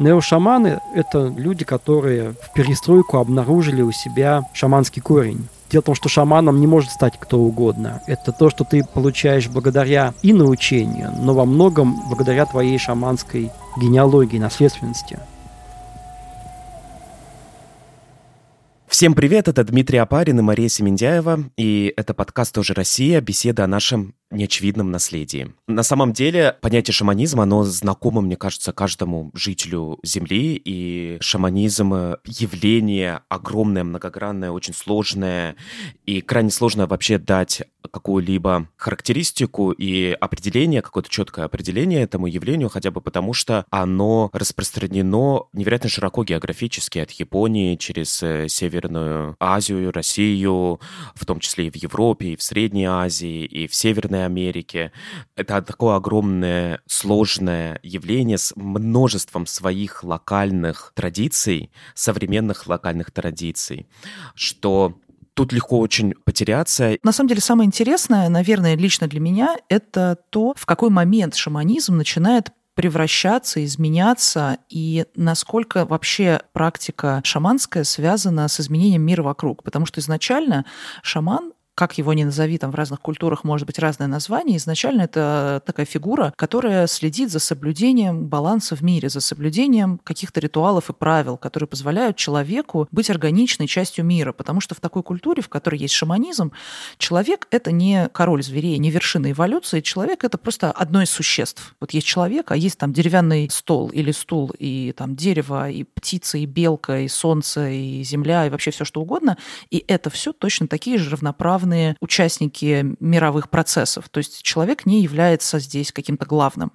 Неошаманы — это люди, которые в перестройку обнаружили у себя шаманский корень. Дело в том, что шаманом не может стать кто угодно. Это то, что ты получаешь благодаря и научению, но во многом благодаря твоей шаманской генеалогии, наследственности. Всем привет, это Дмитрий Апарин и Мария Семендяева, и это подкаст «Тоже Россия», беседа о нашем неочевидном наследии. На самом деле, понятие шаманизма, оно знакомо, мне кажется, каждому жителю Земли, и шаманизм — явление огромное, многогранное, очень сложное, и крайне сложно вообще дать какую-либо характеристику и определение, какое-то четкое определение этому явлению, хотя бы потому, что оно распространено невероятно широко географически от Японии через э, Северную Азию, Россию, в том числе и в Европе, и в Средней Азии, и в Северной Латинской Америке. Это такое огромное, сложное явление с множеством своих локальных традиций, современных локальных традиций, что тут легко очень потеряться. На самом деле самое интересное, наверное, лично для меня, это то, в какой момент шаманизм начинает превращаться, изменяться, и насколько вообще практика шаманская связана с изменением мира вокруг. Потому что изначально шаман как его ни назови, там в разных культурах может быть разное название, изначально это такая фигура, которая следит за соблюдением баланса в мире, за соблюдением каких-то ритуалов и правил, которые позволяют человеку быть органичной частью мира. Потому что в такой культуре, в которой есть шаманизм, человек — это не король зверей, не вершина эволюции, человек — это просто одно из существ. Вот есть человек, а есть там деревянный стол или стул, и там дерево, и птица, и белка, и солнце, и земля, и вообще все что угодно. И это все точно такие же равноправные главные участники мировых процессов. То есть человек не является здесь каким-то главным.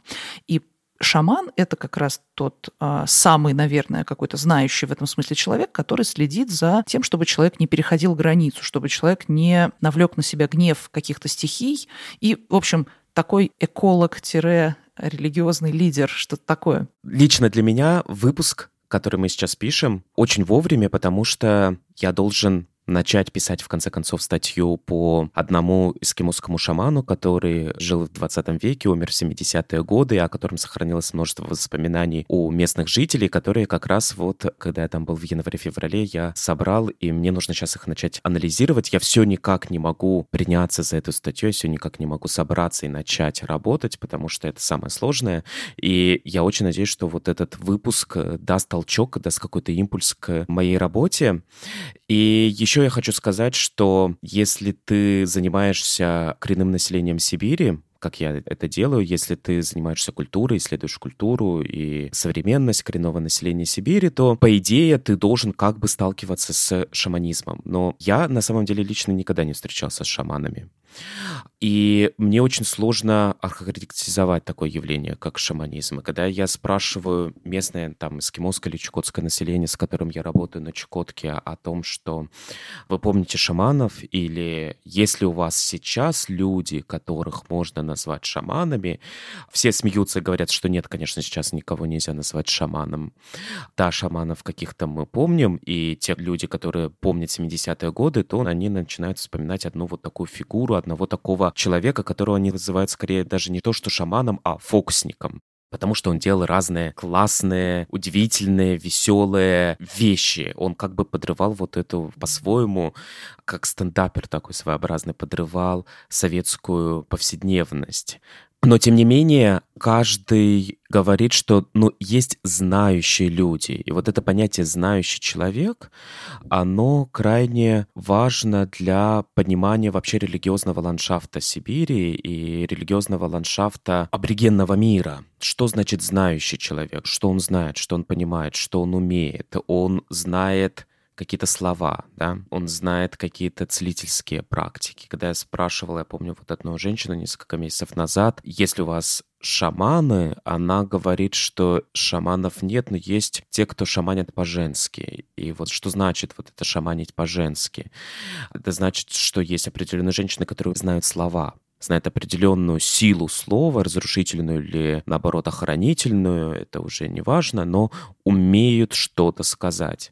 И шаман — это как раз тот а, самый, наверное, какой-то знающий в этом смысле человек, который следит за тем, чтобы человек не переходил границу, чтобы человек не навлек на себя гнев каких-то стихий. И, в общем, такой эколог-религиозный лидер, что-то такое. Лично для меня выпуск, который мы сейчас пишем, очень вовремя, потому что я должен начать писать, в конце концов, статью по одному эскимосскому шаману, который жил в 20 веке, умер в 70-е годы, о котором сохранилось множество воспоминаний у местных жителей, которые как раз вот, когда я там был в январе-феврале, я собрал, и мне нужно сейчас их начать анализировать. Я все никак не могу приняться за эту статью, я все никак не могу собраться и начать работать, потому что это самое сложное. И я очень надеюсь, что вот этот выпуск даст толчок, даст какой-то импульс к моей работе. И еще еще я хочу сказать, что если ты занимаешься коренным населением Сибири, как я это делаю, если ты занимаешься культурой, исследуешь культуру и современность коренного населения Сибири, то, по идее, ты должен как бы сталкиваться с шаманизмом. Но я, на самом деле, лично никогда не встречался с шаманами. И мне очень сложно охарактеризовать такое явление, как шаманизм. И когда я спрашиваю местное там эскимосское или чукотское население, с которым я работаю на Чукотке, о том, что вы помните шаманов, или если у вас сейчас люди, которых можно назвать шаманами, все смеются и говорят, что нет, конечно, сейчас никого нельзя назвать шаманом. Да, шаманов каких-то мы помним, и те люди, которые помнят 70-е годы, то они начинают вспоминать одну вот такую фигуру, одного такого человека, которого они называют скорее даже не то что шаманом, а фокусником потому что он делал разные классные, удивительные, веселые вещи. Он как бы подрывал вот эту по-своему, как стендапер такой своеобразный, подрывал советскую повседневность. Но, тем не менее, каждый говорит, что ну, есть знающие люди. И вот это понятие «знающий человек», оно крайне важно для понимания вообще религиозного ландшафта Сибири и религиозного ландшафта аборигенного мира. Что значит «знающий человек»? Что он знает, что он понимает, что он умеет? Он знает какие-то слова, да, он знает какие-то целительские практики. Когда я спрашивал, я помню вот одну женщину несколько месяцев назад, если у вас шаманы, она говорит, что шаманов нет, но есть те, кто шаманят по-женски. И вот что значит вот это шаманить по-женски? Это значит, что есть определенные женщины, которые знают слова, знают определенную силу слова, разрушительную или, наоборот, охранительную, это уже не важно, но умеют что-то сказать.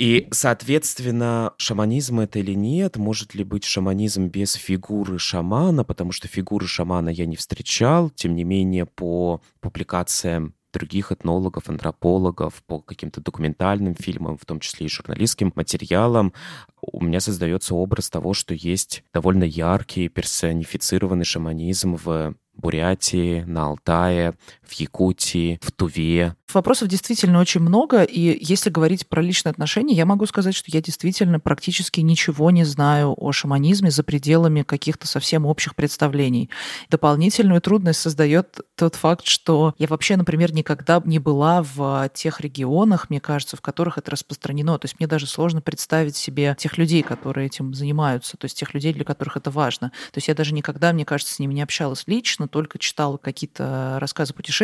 И, соответственно, шаманизм это или нет, может ли быть шаманизм без фигуры шамана, потому что фигуры шамана я не встречал, тем не менее, по публикациям других этнологов, антропологов, по каким-то документальным фильмам, в том числе и журналистским материалам, у меня создается образ того, что есть довольно яркий персонифицированный шаманизм в Бурятии, на Алтае, в Якутии, в Туве. Вопросов действительно очень много, и если говорить про личные отношения, я могу сказать, что я действительно практически ничего не знаю о шаманизме за пределами каких-то совсем общих представлений. Дополнительную трудность создает тот факт, что я вообще, например, никогда не была в тех регионах, мне кажется, в которых это распространено. То есть мне даже сложно представить себе тех людей, которые этим занимаются, то есть тех людей, для которых это важно. То есть я даже никогда, мне кажется, с ними не общалась лично, только читала какие-то рассказы путешественников.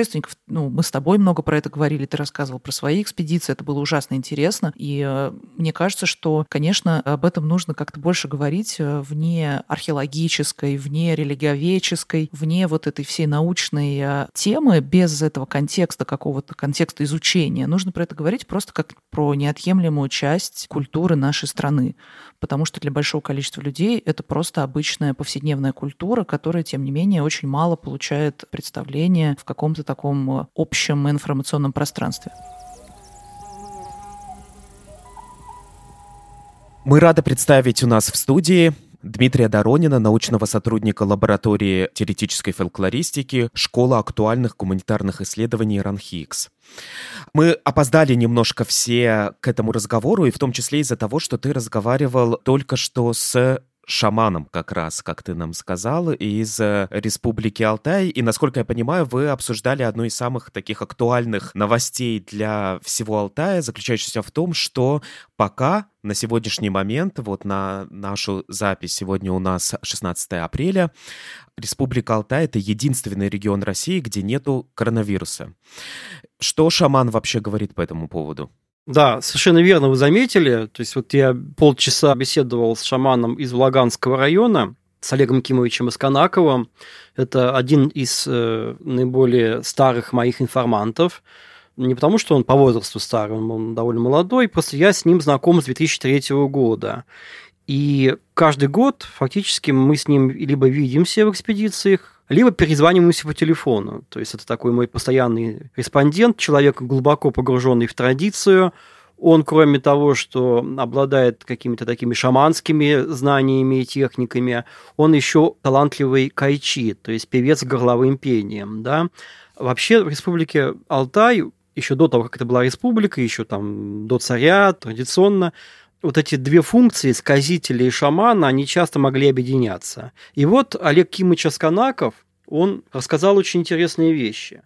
Ну, мы с тобой много про это говорили, ты рассказывал про свои экспедиции, это было ужасно интересно. И э, мне кажется, что, конечно, об этом нужно как-то больше говорить э, вне археологической, вне религиоведческой, вне вот этой всей научной э, темы, без этого контекста, какого-то контекста изучения. Нужно про это говорить просто как про неотъемлемую часть культуры нашей страны. Потому что для большого количества людей это просто обычная повседневная культура, которая, тем не менее, очень мало получает представление в каком-то таком э, общем информационном пространстве. Мы рады представить у нас в студии Дмитрия Доронина, научного сотрудника лаборатории теоретической фольклористики Школа актуальных гуманитарных исследований РАНХИКС. Мы опоздали немножко все к этому разговору, и в том числе из-за того, что ты разговаривал только что с шаманом как раз, как ты нам сказал, из э, Республики Алтай. И, насколько я понимаю, вы обсуждали одну из самых таких актуальных новостей для всего Алтая, заключающуюся в том, что пока на сегодняшний момент, вот на нашу запись, сегодня у нас 16 апреля, Республика Алтай — это единственный регион России, где нету коронавируса. Что шаман вообще говорит по этому поводу? Да, совершенно верно вы заметили. То есть вот я полчаса беседовал с шаманом из Влаганского района, с Олегом Кимовичем Исканаковым. Это один из э, наиболее старых моих информантов. Не потому, что он по возрасту старый, он, довольно молодой, просто я с ним знаком с 2003 года. И каждый год фактически мы с ним либо видимся в экспедициях, либо перезваниваемся по телефону. То есть это такой мой постоянный респондент, человек глубоко погруженный в традицию. Он, кроме того, что обладает какими-то такими шаманскими знаниями и техниками, он еще талантливый кайчи, то есть певец с горловым пением. Да? Вообще в республике Алтай, еще до того, как это была республика, еще там до царя, традиционно, вот эти две функции, сказителя и шамана, они часто могли объединяться. И вот Олег Кимыч Асканаков, он рассказал очень интересные вещи.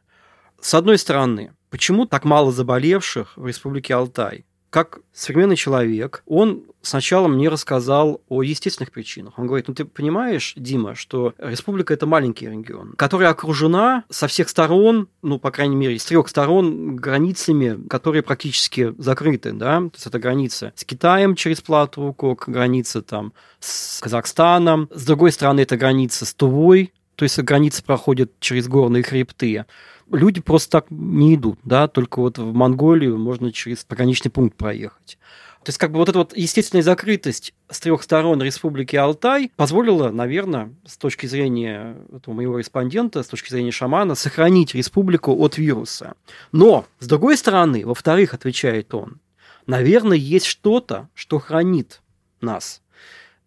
С одной стороны, почему так мало заболевших в Республике Алтай? Как современный человек, он сначала мне рассказал о естественных причинах. Он говорит, ну ты понимаешь, Дима, что республика – это маленький регион, который окружена со всех сторон, ну, по крайней мере, с трех сторон границами, которые практически закрыты, да, то есть это граница с Китаем через Плату Рукок, граница там с Казахстаном, с другой стороны это граница с Тувой, то есть граница проходит через горные хребты люди просто так не идут, да, только вот в Монголию можно через пограничный пункт проехать. То есть, как бы вот эта вот естественная закрытость с трех сторон Республики Алтай позволила, наверное, с точки зрения этого моего респондента, с точки зрения шамана, сохранить республику от вируса. Но, с другой стороны, во-вторых, отвечает он, наверное, есть что-то, что хранит нас.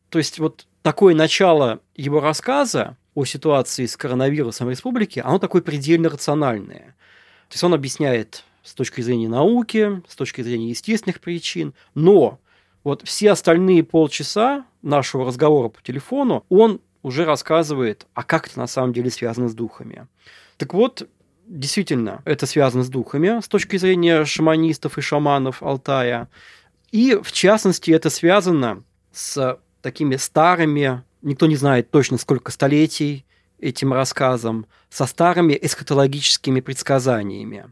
То есть, вот такое начало его рассказа, о ситуации с коронавирусом в республике, оно такое предельно рациональное. То есть он объясняет с точки зрения науки, с точки зрения естественных причин, но вот все остальные полчаса нашего разговора по телефону он уже рассказывает, а как это на самом деле связано с духами. Так вот, действительно, это связано с духами с точки зрения шаманистов и шаманов Алтая. И, в частности, это связано с такими старыми никто не знает точно сколько столетий этим рассказам, со старыми эсхатологическими предсказаниями.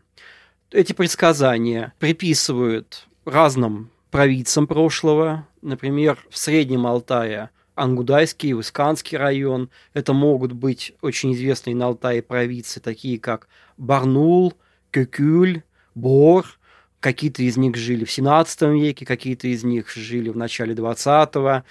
Эти предсказания приписывают разным провидцам прошлого, например, в Среднем Алтае Ангудайский, Висканский район. Это могут быть очень известные на Алтае провидцы, такие как Барнул, Кюкюль, Бор. Какие-то из них жили в 17 веке, какие-то из них жили в начале 20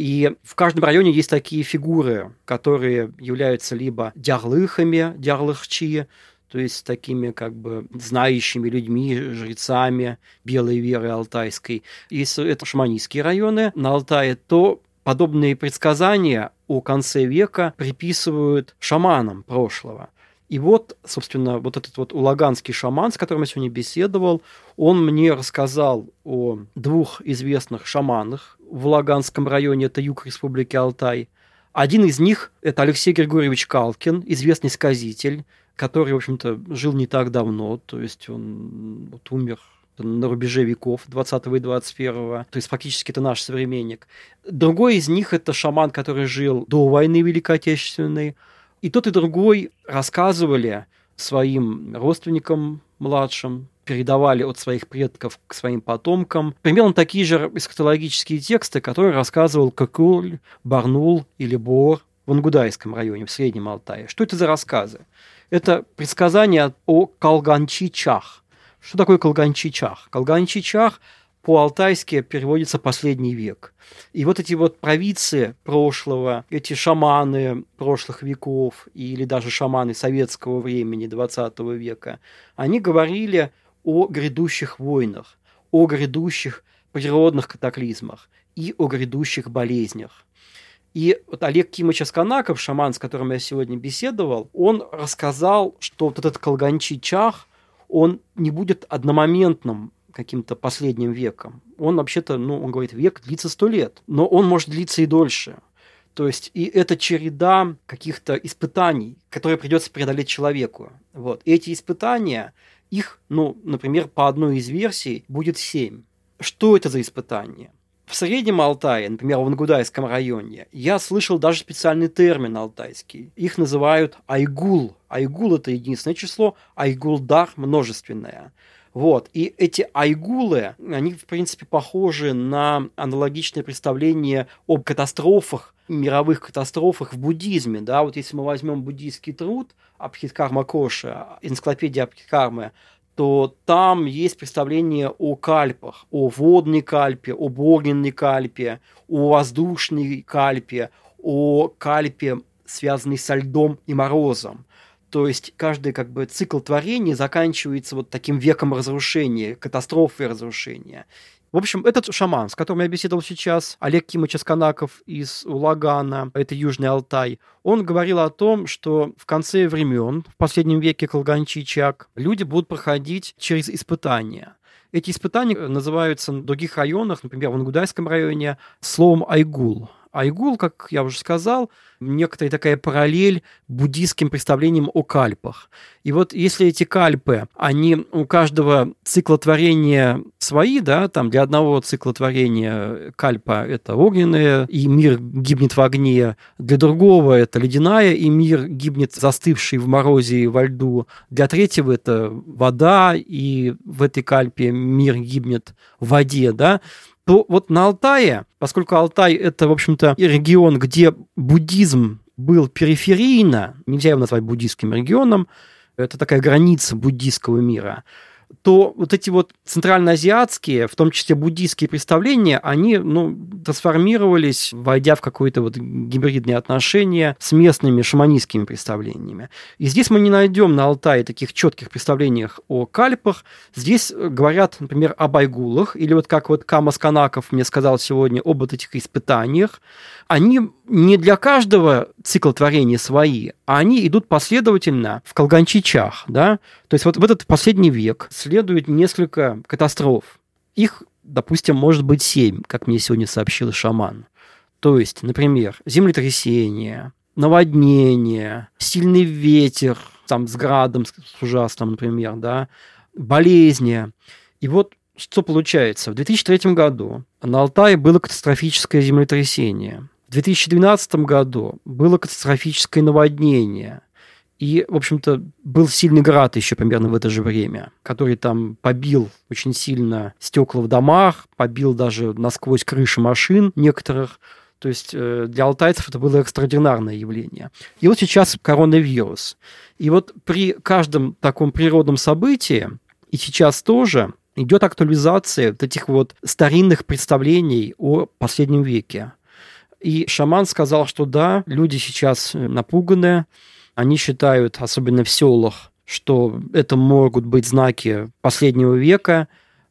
и в каждом районе есть такие фигуры, которые являются либо дярлыхами, дярлыхчи, то есть такими как бы знающими людьми, жрецами белой веры алтайской. Если это шаманистские районы на Алтае, то подобные предсказания о конце века приписывают шаманам прошлого. И вот, собственно, вот этот вот улаганский шаман, с которым я сегодня беседовал, он мне рассказал о двух известных шаманах в Улаганском районе, это юг Республики Алтай. Один из них – это Алексей Григорьевич Калкин, известный сказитель, который, в общем-то, жил не так давно, то есть он вот умер на рубеже веков 20 и 21 то есть фактически это наш современник. Другой из них это шаман, который жил до войны Великой Отечественной. И тот и другой рассказывали своим родственникам младшим, передавали от своих предков к своим потомкам. Примерно такие же эсхатологические тексты, которые рассказывал Кокуль, Барнул или Бор в Ангудайском районе, в Среднем Алтае. Что это за рассказы? Это предсказания о Калганчичах. Что такое Калганчичах? Калганчичах по-алтайски переводится «последний век». И вот эти вот провидцы прошлого, эти шаманы прошлых веков или даже шаманы советского времени 20 века, они говорили о грядущих войнах, о грядущих природных катаклизмах и о грядущих болезнях. И вот Олег Кимович Асканаков, шаман, с которым я сегодня беседовал, он рассказал, что вот этот Колганчий Чах, он не будет одномоментным каким-то последним веком. Он вообще-то, ну, он говорит, век длится сто лет, но он может длиться и дольше. То есть и это череда каких-то испытаний, которые придется преодолеть человеку. Вот. И эти испытания, их, ну, например, по одной из версий будет семь. Что это за испытания? В Среднем Алтае, например, в Ангудайском районе, я слышал даже специальный термин алтайский. Их называют айгул. Айгул – это единственное число, айгулдар – множественное. Вот. И эти айгулы, они, в принципе, похожи на аналогичное представление об катастрофах, мировых катастрофах в буддизме. Да? Вот если мы возьмем буддийский труд Абхидкарма Коша, энциклопедия Абхидкармы, то там есть представление о кальпах, о водной кальпе, о огненной кальпе, о воздушной кальпе, о кальпе, связанной со льдом и морозом. То есть каждый как бы цикл творения заканчивается вот таким веком разрушения, катастрофы разрушения. В общем, этот шаман, с которым я беседовал сейчас, Олег Кимыч Асканаков из Улагана, это Южный Алтай, он говорил о том, что в конце времен, в последнем веке Колганчичак, люди будут проходить через испытания. Эти испытания называются в других районах, например, в Ангудайском районе, словом «айгул». Айгул, как я уже сказал, некоторая такая параллель буддийским представлениям о кальпах. И вот если эти кальпы, они у каждого циклотворения свои, да, там для одного циклотворения кальпа это огненное, и мир гибнет в огне, для другого это ледяная, и мир гибнет застывший в морозе и во льду, для третьего это вода, и в этой кальпе мир гибнет в воде, да, то вот на Алтае, поскольку Алтай это, в общем-то, регион, где буддизм был периферийно, нельзя его назвать буддийским регионом, это такая граница буддийского мира – то вот эти вот центральноазиатские, в том числе буддийские представления, они ну, трансформировались, войдя в какое-то вот гибридные отношения с местными шаманистскими представлениями. И здесь мы не найдем на Алтае таких четких представлениях о кальпах. Здесь говорят, например, об айгулах, или вот как вот Камас Канаков мне сказал сегодня об вот этих испытаниях они не для каждого цикла творения свои, а они идут последовательно в Колганчичах. Да? То есть вот в этот последний век следует несколько катастроф. Их, допустим, может быть семь, как мне сегодня сообщил шаман. То есть, например, землетрясение, наводнение, сильный ветер, там, с градом, с ужасным, например, да, болезни. И вот что получается? В 2003 году на Алтае было катастрофическое землетрясение. В 2012 году было катастрофическое наводнение. И, в общем-то, был сильный град еще примерно в это же время, который там побил очень сильно стекла в домах, побил даже насквозь крыши машин некоторых. То есть э, для алтайцев это было экстраординарное явление. И вот сейчас коронавирус. И вот при каждом таком природном событии, и сейчас тоже, идет актуализация вот этих вот старинных представлений о последнем веке. И шаман сказал, что да, люди сейчас э, напуганы, они считают, особенно в селах, что это могут быть знаки последнего века,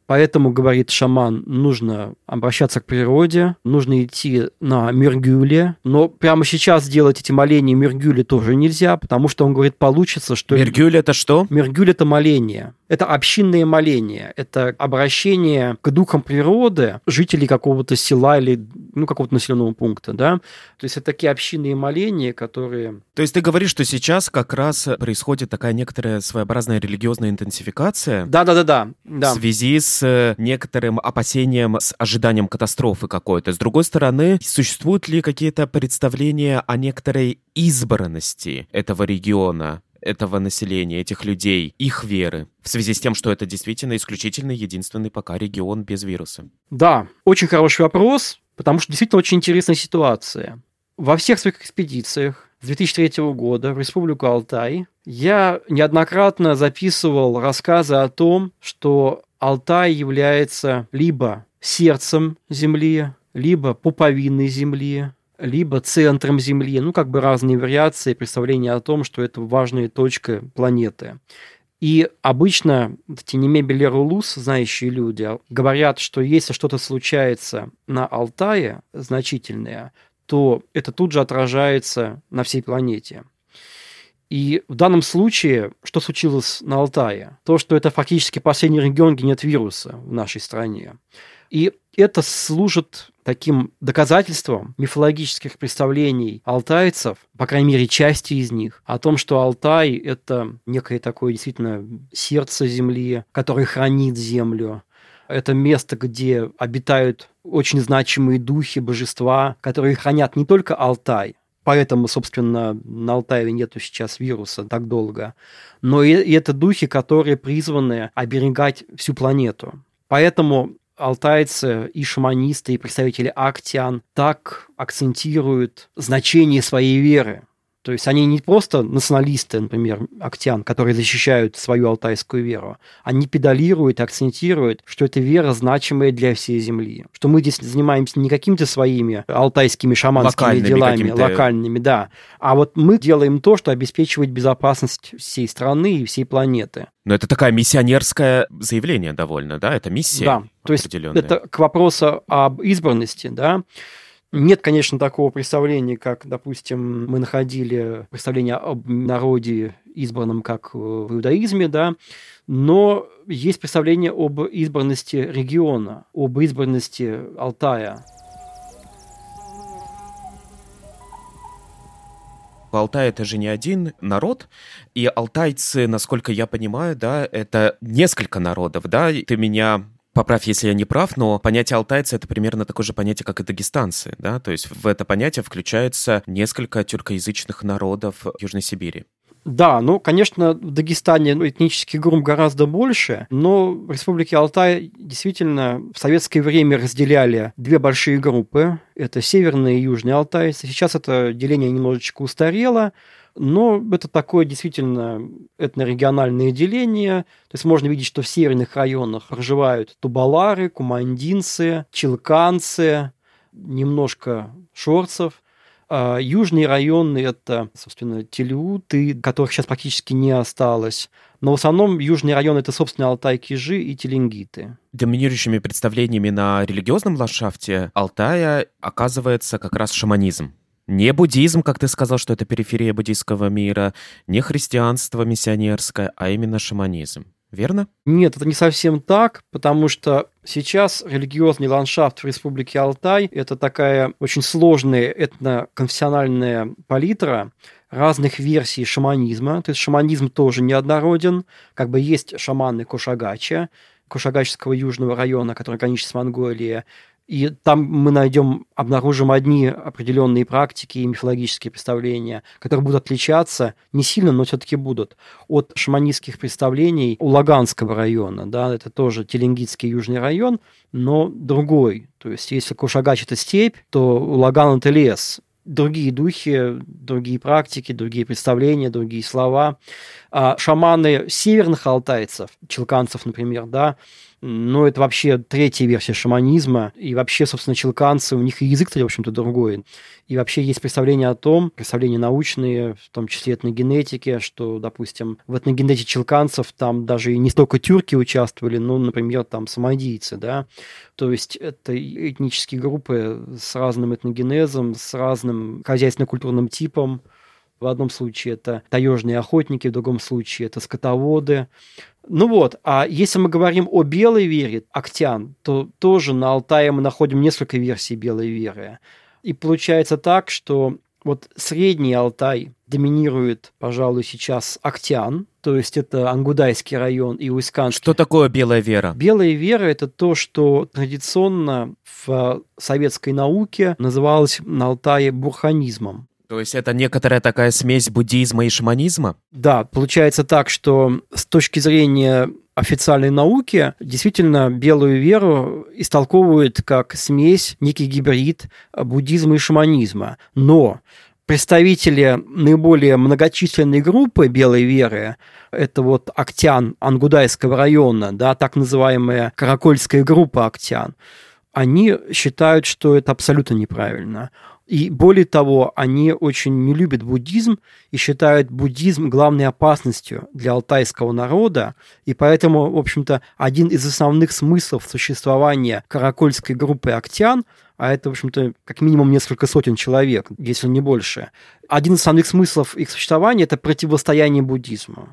Поэтому, говорит шаман, нужно обращаться к природе, нужно идти на Мергюле. Но прямо сейчас делать эти моления Мергюле тоже нельзя, потому что он говорит, получится, что... Мергюль это что? Мергюль это моление. Это общинное моление, это обращение к духам природы, жителей какого-то села или ну, какого-то населенного пункта, да. То есть это такие общинные моления, которые... То есть ты говоришь, что сейчас как раз происходит такая некоторая своеобразная религиозная интенсификация? Да-да-да. В связи с некоторым опасением, с ожиданием катастрофы какой-то. С другой стороны, существуют ли какие-то представления о некоторой избранности этого региона? этого населения, этих людей, их веры, в связи с тем, что это действительно исключительно единственный пока регион без вируса? Да, очень хороший вопрос, потому что действительно очень интересная ситуация. Во всех своих экспедициях с 2003 года в Республику Алтай я неоднократно записывал рассказы о том, что Алтай является либо сердцем Земли, либо пуповиной Земли, либо центром Земли, ну, как бы разные вариации представления о том, что это важная точка планеты. И обычно в Тенеме Белерулус, знающие люди, говорят, что если что-то случается на Алтае значительное, то это тут же отражается на всей планете. И в данном случае, что случилось на Алтае? То, что это фактически последний регион, где нет вируса в нашей стране. И это служит таким доказательством мифологических представлений алтайцев, по крайней мере, части из них, о том, что Алтай – это некое такое действительно сердце земли, которое хранит землю, это место, где обитают очень значимые духи, божества, которые хранят не только Алтай, поэтому, собственно, на Алтае нету сейчас вируса так долго, но и, и это духи, которые призваны оберегать всю планету. Поэтому алтайцы и шаманисты, и представители актиан так акцентируют значение своей веры. То есть они не просто националисты, например, актян, которые защищают свою алтайскую веру. Они педалируют и акцентируют, что эта вера значимая для всей земли. Что мы здесь занимаемся не какими-то своими алтайскими шаманскими локальными делами, локальными, да. А вот мы делаем то, что обеспечивает безопасность всей страны и всей планеты. Но это такая миссионерское заявление довольно, да? Это миссия Да, то есть это к вопросу об избранности, да. Нет, конечно, такого представления, как, допустим, мы находили представление об народе избранном, как в иудаизме, да, но есть представление об избранности региона, об избранности Алтая. Алтай это же не один народ, и алтайцы, насколько я понимаю, да, это несколько народов, да. Ты меня Поправь, если я не прав, но понятие алтайцы — это примерно такое же понятие, как и дагестанцы, да? То есть в это понятие включается несколько тюркоязычных народов Южной Сибири. Да, ну, конечно, в Дагестане ну, этнических групп гораздо больше, но в Республике Алтай действительно в советское время разделяли две большие группы. Это Северные и Южные Алтайцы. Сейчас это деление немножечко устарело, но это такое действительно этнорегиональное деление. То есть можно видеть, что в северных районах проживают тубалары, кумандинцы, чилканцы, немножко шорцев. А южные районы – это, собственно, телеуты, которых сейчас практически не осталось. Но в основном южные районы – это, собственно, Алтай-Кижи и Теленгиты. Доминирующими представлениями на религиозном ландшафте Алтая оказывается как раз шаманизм. Не буддизм, как ты сказал, что это периферия буддийского мира, не христианство миссионерское, а именно шаманизм. Верно? Нет, это не совсем так, потому что сейчас религиозный ландшафт в Республике Алтай – это такая очень сложная этноконфессиональная палитра разных версий шаманизма. То есть шаманизм тоже неоднороден. Как бы есть шаманы Кошагача, Кошагачского южного района, который граничит с Монголией, и там мы найдем, обнаружим одни определенные практики и мифологические представления, которые будут отличаться не сильно, но все-таки будут от шаманистских представлений у Лаганского района. Да, это тоже Теленгитский южный район, но другой. То есть, если Кушагач – это степь, то Лаган – это лес другие духи, другие практики, другие представления, другие слова. А шаманы северных алтайцев, челканцев, например, да, но это вообще третья версия шаманизма. И вообще, собственно, челканцы, у них и язык-то, в общем-то, другой. И вообще есть представление о том, представления научные, в том числе этногенетики, что, допустим, в этногенетике челканцев там даже и не столько тюрки участвовали, но, например, там самодийцы, да. То есть это этнические группы с разным этногенезом, с разным хозяйственно-культурным типом, в одном случае это таежные охотники, в другом случае это скотоводы. Ну вот, а если мы говорим о белой вере, Октян, то тоже на Алтае мы находим несколько версий белой веры. И получается так, что вот средний Алтай доминирует, пожалуй, сейчас Октян, то есть это Ангудайский район и Уисканский. Что такое белая вера? Белая вера – это то, что традиционно в советской науке называлось на Алтае бурханизмом. То есть это некоторая такая смесь буддизма и шаманизма? Да, получается так, что с точки зрения официальной науки действительно белую веру истолковывают как смесь, некий гибрид буддизма и шаманизма. Но представители наиболее многочисленной группы белой веры, это вот Октян Ангудайского района, да, так называемая Каракольская группа Октян, они считают, что это абсолютно неправильно. И более того, они очень не любят буддизм и считают буддизм главной опасностью для алтайского народа. И поэтому, в общем-то, один из основных смыслов существования каракольской группы Октян а это, в общем-то, как минимум несколько сотен человек, если не больше. Один из основных смыслов их существования – это противостояние буддизму.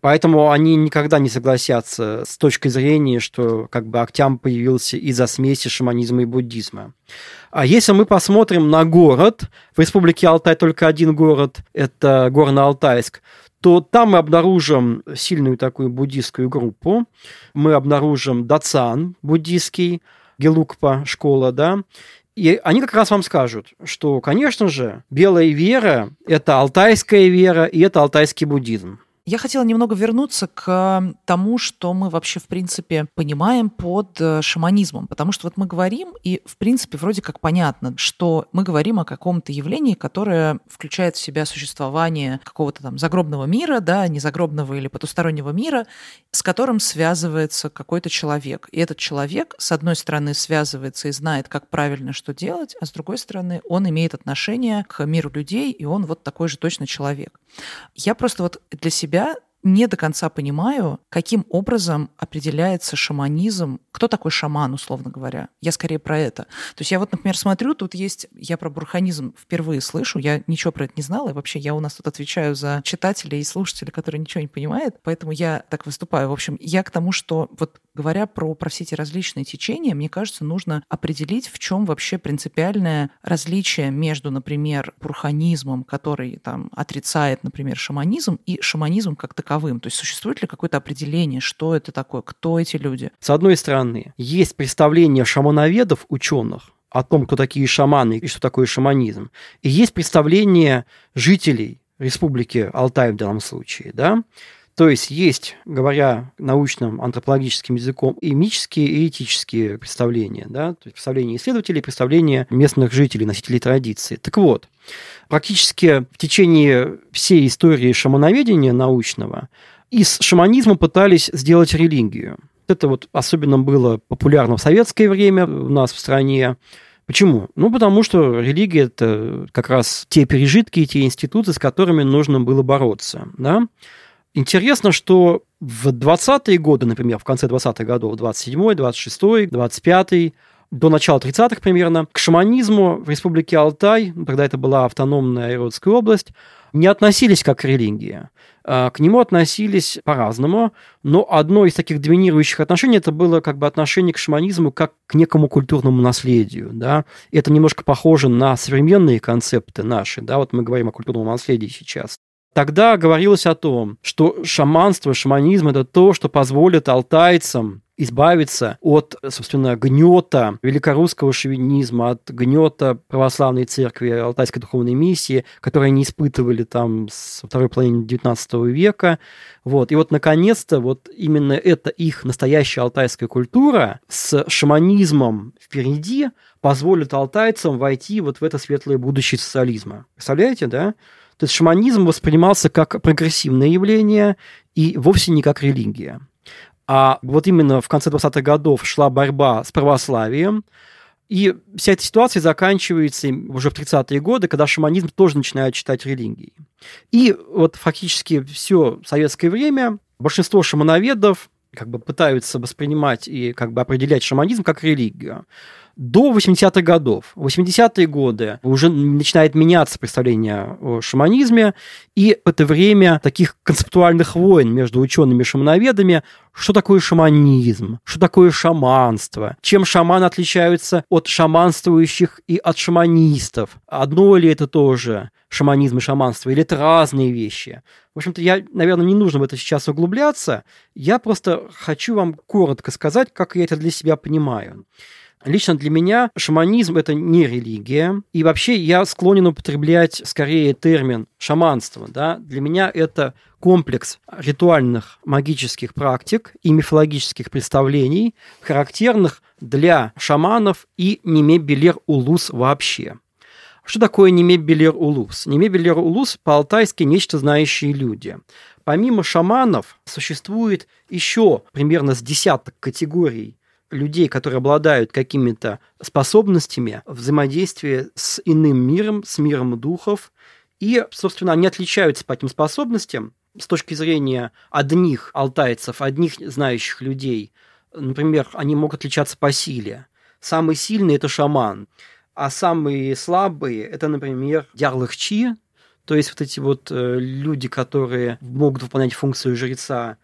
Поэтому они никогда не согласятся с точки зрения, что как бы Октям появился из-за смеси шаманизма и буддизма. А если мы посмотрим на город, в республике Алтай только один город, это Горно-Алтайск, то там мы обнаружим сильную такую буддийскую группу. Мы обнаружим Дацан буддийский, Гелукпа школа, да, и они как раз вам скажут, что, конечно же, белая вера – это алтайская вера, и это алтайский буддизм. Я хотела немного вернуться к тому, что мы вообще, в принципе, понимаем под э, шаманизмом. Потому что вот мы говорим, и, в принципе, вроде как понятно, что мы говорим о каком-то явлении, которое включает в себя существование какого-то там загробного мира, да, незагробного или потустороннего мира, с которым связывается какой-то человек. И этот человек, с одной стороны, связывается и знает, как правильно что делать, а с другой стороны, он имеет отношение к миру людей, и он вот такой же точно человек. Я просто вот для себя не до конца понимаю, каким образом определяется шаманизм, кто такой шаман, условно говоря. Я скорее про это. То есть я вот, например, смотрю, тут есть, я про бурханизм впервые слышу, я ничего про это не знала, и вообще я у нас тут отвечаю за читателей и слушателей, которые ничего не понимают, поэтому я так выступаю. В общем, я к тому, что вот говоря про, про все эти различные течения, мне кажется, нужно определить, в чем вообще принципиальное различие между, например, бурханизмом, который там отрицает, например, шаманизм, и шаманизм как таковым. То есть существует ли какое-то определение, что это такое, кто эти люди? С одной стороны, есть представление шамановедов, ученых, о том, кто такие шаманы и что такое шаманизм. И есть представление жителей республики Алтай в данном случае, да, то есть есть, говоря научным антропологическим языком, и мические, и этические представления, да, то есть представления исследователей, представления местных жителей, носителей традиции. Так вот, практически в течение всей истории шамановедения научного из шаманизма пытались сделать религию. Это вот особенно было популярно в советское время у нас в стране. Почему? Ну, потому что религия – это как раз те пережитки, те институты, с которыми нужно было бороться. Да? Интересно, что в 20-е годы, например, в конце 20-х годов, 27-й, 26-й, 25-й, до начала 30-х примерно, к шаманизму в республике Алтай, тогда это была автономная Иродская область, не относились как к религии. А, к нему относились по-разному, но одно из таких доминирующих отношений это было как бы отношение к шаманизму как к некому культурному наследию. Да? Это немножко похоже на современные концепты наши. Да? Вот мы говорим о культурном наследии сейчас. Тогда говорилось о том, что шаманство, шаманизм – это то, что позволит алтайцам избавиться от, собственно, гнета великорусского шовинизма, от гнета православной церкви, алтайской духовной миссии, которые они испытывали там со второй половины XIX века. Вот. И вот, наконец-то, вот именно эта их настоящая алтайская культура с шаманизмом впереди позволит алтайцам войти вот в это светлое будущее социализма. Представляете, да? То есть шаманизм воспринимался как прогрессивное явление и вовсе не как религия. А вот именно в конце 20-х годов шла борьба с православием, и вся эта ситуация заканчивается уже в 30-е годы, когда шаманизм тоже начинает считать религией. И вот фактически все советское время большинство шамановедов как бы пытаются воспринимать и как бы определять шаманизм как религию до 80-х годов. В 80-е годы уже начинает меняться представление о шаманизме, и это время таких концептуальных войн между учеными шамановедами, что такое шаманизм, что такое шаманство, чем шаманы отличаются от шаманствующих и от шаманистов, одно ли это тоже шаманизм и шаманство, или это разные вещи. В общем-то, я, наверное, не нужно в это сейчас углубляться, я просто хочу вам коротко сказать, как я это для себя понимаю. Лично для меня шаманизм – это не религия. И вообще я склонен употреблять скорее термин шаманство. Да? Для меня это комплекс ритуальных магических практик и мифологических представлений, характерных для шаманов и немебелер-улус вообще. Что такое немебелер-улус? Немебелер-улус по-алтайски нечто знающие люди. Помимо шаманов существует еще примерно с десяток категорий людей, которые обладают какими-то способностями взаимодействия с иным миром, с миром духов, и, собственно, они отличаются по этим способностям с точки зрения одних алтайцев, одних знающих людей. Например, они могут отличаться по силе. Самый сильный – это шаман, а самые слабые – это, например, дярлыхчи, то есть вот эти вот э, люди, которые могут выполнять функцию жреца,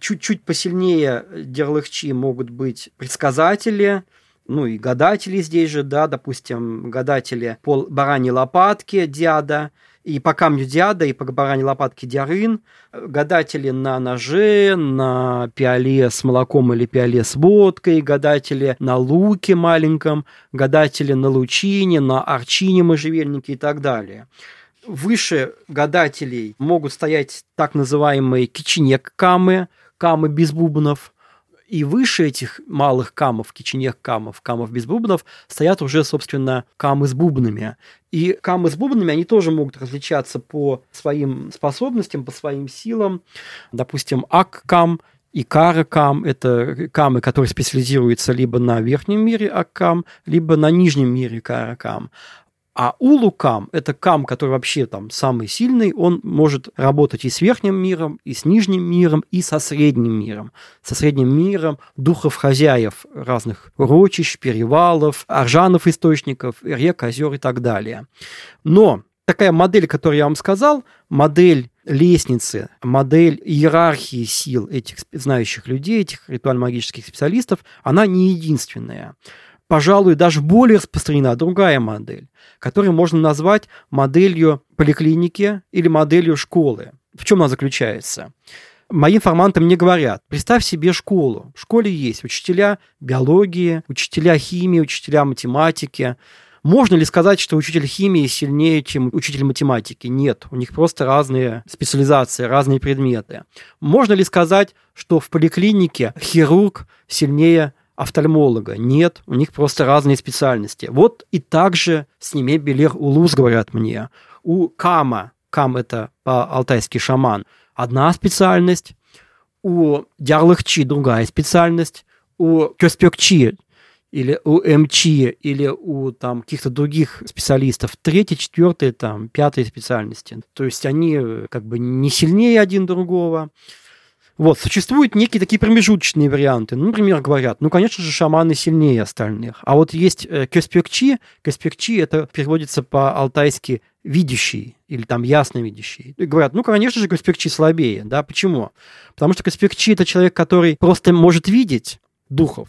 чуть-чуть посильнее дерлыхчи могут быть предсказатели, ну и гадатели здесь же, да, допустим, гадатели по бараньей лопатке диада, и по камню диада, и по бараньей лопатке диарын, гадатели на ноже, на пиале с молоком или пиале с водкой, гадатели на луке маленьком, гадатели на лучине, на арчине можжевельнике и так далее. Выше гадателей могут стоять так называемые киченек-камы, камы без бубнов, и выше этих малых камов, киченех камов, камов без бубнов, стоят уже, собственно, камы с бубнами. И камы с бубнами, они тоже могут различаться по своим способностям, по своим силам. Допустим, ак-кам и кара-кам – это камы, которые специализируются либо на верхнем мире ак-кам, либо на нижнем мире кара-кам. А улукам – это кам, который вообще там самый сильный, он может работать и с верхним миром, и с нижним миром, и со средним миром. Со средним миром духов хозяев разных урочищ, перевалов, аржанов источников, рек, озер и так далее. Но такая модель, которую я вам сказал, модель лестницы, модель иерархии сил этих знающих людей, этих ритуально-магических специалистов, она не единственная пожалуй, даже более распространена другая модель, которую можно назвать моделью поликлиники или моделью школы. В чем она заключается? Мои информанты мне говорят, представь себе школу. В школе есть учителя биологии, учителя химии, учителя математики. Можно ли сказать, что учитель химии сильнее, чем учитель математики? Нет, у них просто разные специализации, разные предметы. Можно ли сказать, что в поликлинике хирург сильнее офтальмолога. Нет, у них просто разные специальности. Вот и также с ними Белер Улус говорят мне. У Кама, Кам это по-алтайски шаман, одна специальность, у Дярлыхчи другая специальность, у Кёспёкчи или у МЧ, или у там каких-то других специалистов третья, четвертая, там, пятая специальности. То есть они как бы не сильнее один другого. Вот, существуют некие такие промежуточные варианты. Ну, например, говорят, ну, конечно же, шаманы сильнее остальных. А вот есть э, кеспекчи. Кеспекчи – это переводится по-алтайски видящий или там ясно видящий. И говорят, ну, конечно же, Каспекчи слабее. Да, почему? Потому что Каспекчи – это человек, который просто может видеть духов,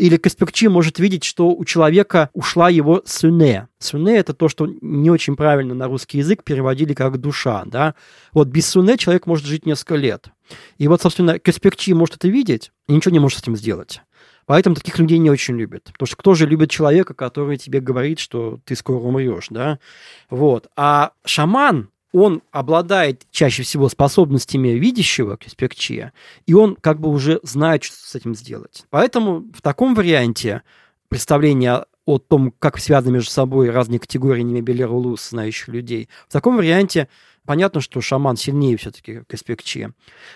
или Каспекчи может видеть, что у человека ушла его сюне. Сюне – это то, что не очень правильно на русский язык переводили как душа. Да? Вот без сюне человек может жить несколько лет. И вот, собственно, Каспекчи может это видеть и ничего не может с этим сделать. Поэтому таких людей не очень любят. Потому что кто же любит человека, который тебе говорит, что ты скоро умрешь, да? Вот. А шаман, он обладает чаще всего способностями видящего Кеспекчия, и он как бы уже знает, что с этим сделать. Поэтому в таком варианте представления о том, как связаны между собой разные категории немебелерулус знающих людей, в таком варианте понятно, что шаман сильнее все-таки к Эспекче.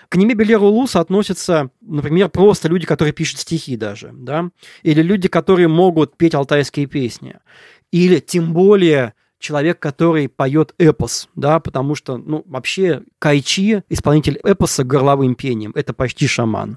К Неме Белеру Луса относятся, например, просто люди, которые пишут стихи даже, да, или люди, которые могут петь алтайские песни, или тем более человек, который поет эпос, да, потому что, ну, вообще Кайчи, исполнитель эпоса горловым пением, это почти шаман.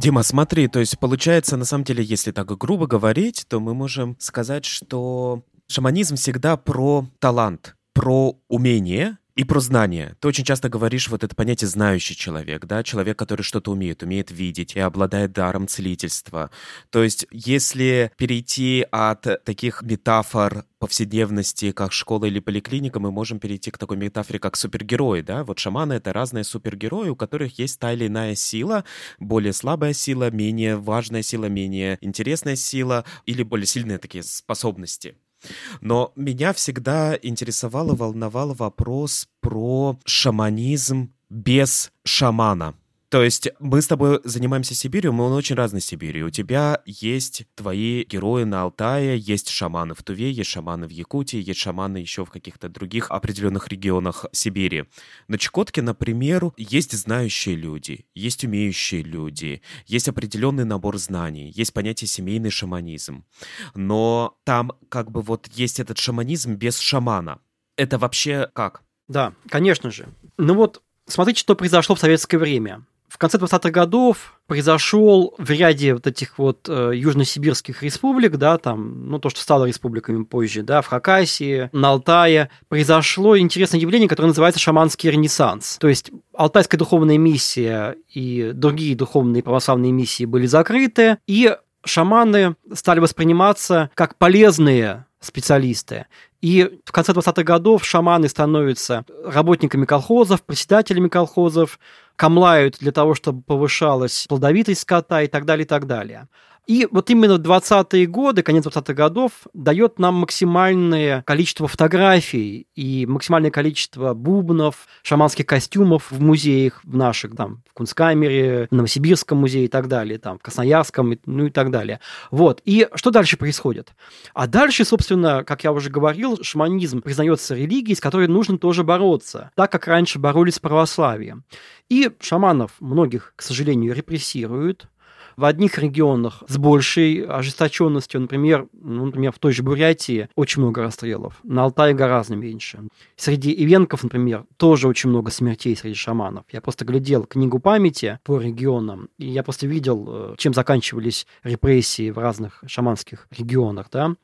Дима, смотри, то есть получается, на самом деле, если так грубо говорить, то мы можем сказать, что шаманизм всегда про талант, про умение, и про знание. Ты очень часто говоришь вот это понятие «знающий человек», да, человек, который что-то умеет, умеет видеть и обладает даром целительства. То есть если перейти от таких метафор повседневности, как школа или поликлиника, мы можем перейти к такой метафоре, как супергерои, да, вот шаманы — это разные супергерои, у которых есть та или иная сила, более слабая сила, менее важная сила, менее интересная сила или более сильные такие способности. Но меня всегда интересовал и волновал вопрос про шаманизм без шамана. То есть мы с тобой занимаемся Сибирью, мы очень разной Сибири. У тебя есть твои герои на Алтае, есть шаманы в Туве, есть шаманы в Якутии, есть шаманы еще в каких-то других определенных регионах Сибири. На Чукотке, например, есть знающие люди, есть умеющие люди, есть определенный набор знаний, есть понятие семейный шаманизм. Но там как бы вот есть этот шаманизм без шамана. Это вообще как? Да, конечно же. Ну вот, смотрите, что произошло в советское время в конце 20-х годов произошел в ряде вот этих вот э, южносибирских республик, да, там, ну, то, что стало республиками позже, да, в Хакасии, на Алтае, произошло интересное явление, которое называется шаманский ренессанс. То есть Алтайская духовная миссия и другие духовные православные миссии были закрыты, и шаманы стали восприниматься как полезные специалисты. И в конце 20-х годов шаманы становятся работниками колхозов, председателями колхозов, камлают для того, чтобы повышалась плодовитость скота и так далее, и так далее. И вот именно 20-е годы, конец 20-х годов, дает нам максимальное количество фотографий и максимальное количество бубнов, шаманских костюмов в музеях в наших, там, в Кунсткамере, в Новосибирском музее и так далее, там, в Красноярском, ну и так далее. Вот. И что дальше происходит? А дальше, собственно, как я уже говорил, шаманизм признается религией, с которой нужно тоже бороться, так как раньше боролись с православием. И шаманов многих, к сожалению, репрессируют. В одних регионах с большей ожесточенностью, например, ну, например, в той же Бурятии очень много расстрелов, на Алтае гораздо меньше. Среди ивенков, например, тоже очень много смертей среди шаманов. Я просто глядел книгу памяти по регионам, и я просто видел, э, чем заканчивались репрессии в разных шаманских регионах, да.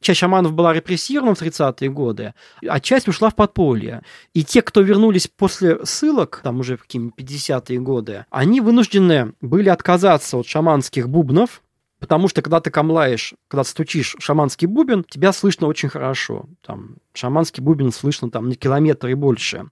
Часть шаманов была репрессирована в 30-е годы, а часть ушла в подполье. И те, кто вернулись после ссылок, там уже в какие 50-е годы, они вынуждены были отказаться от шаманских бубнов, Потому что когда ты камлаешь, когда стучишь шаманский бубен, тебя слышно очень хорошо. Там, шаманский бубен слышно там на километр и больше.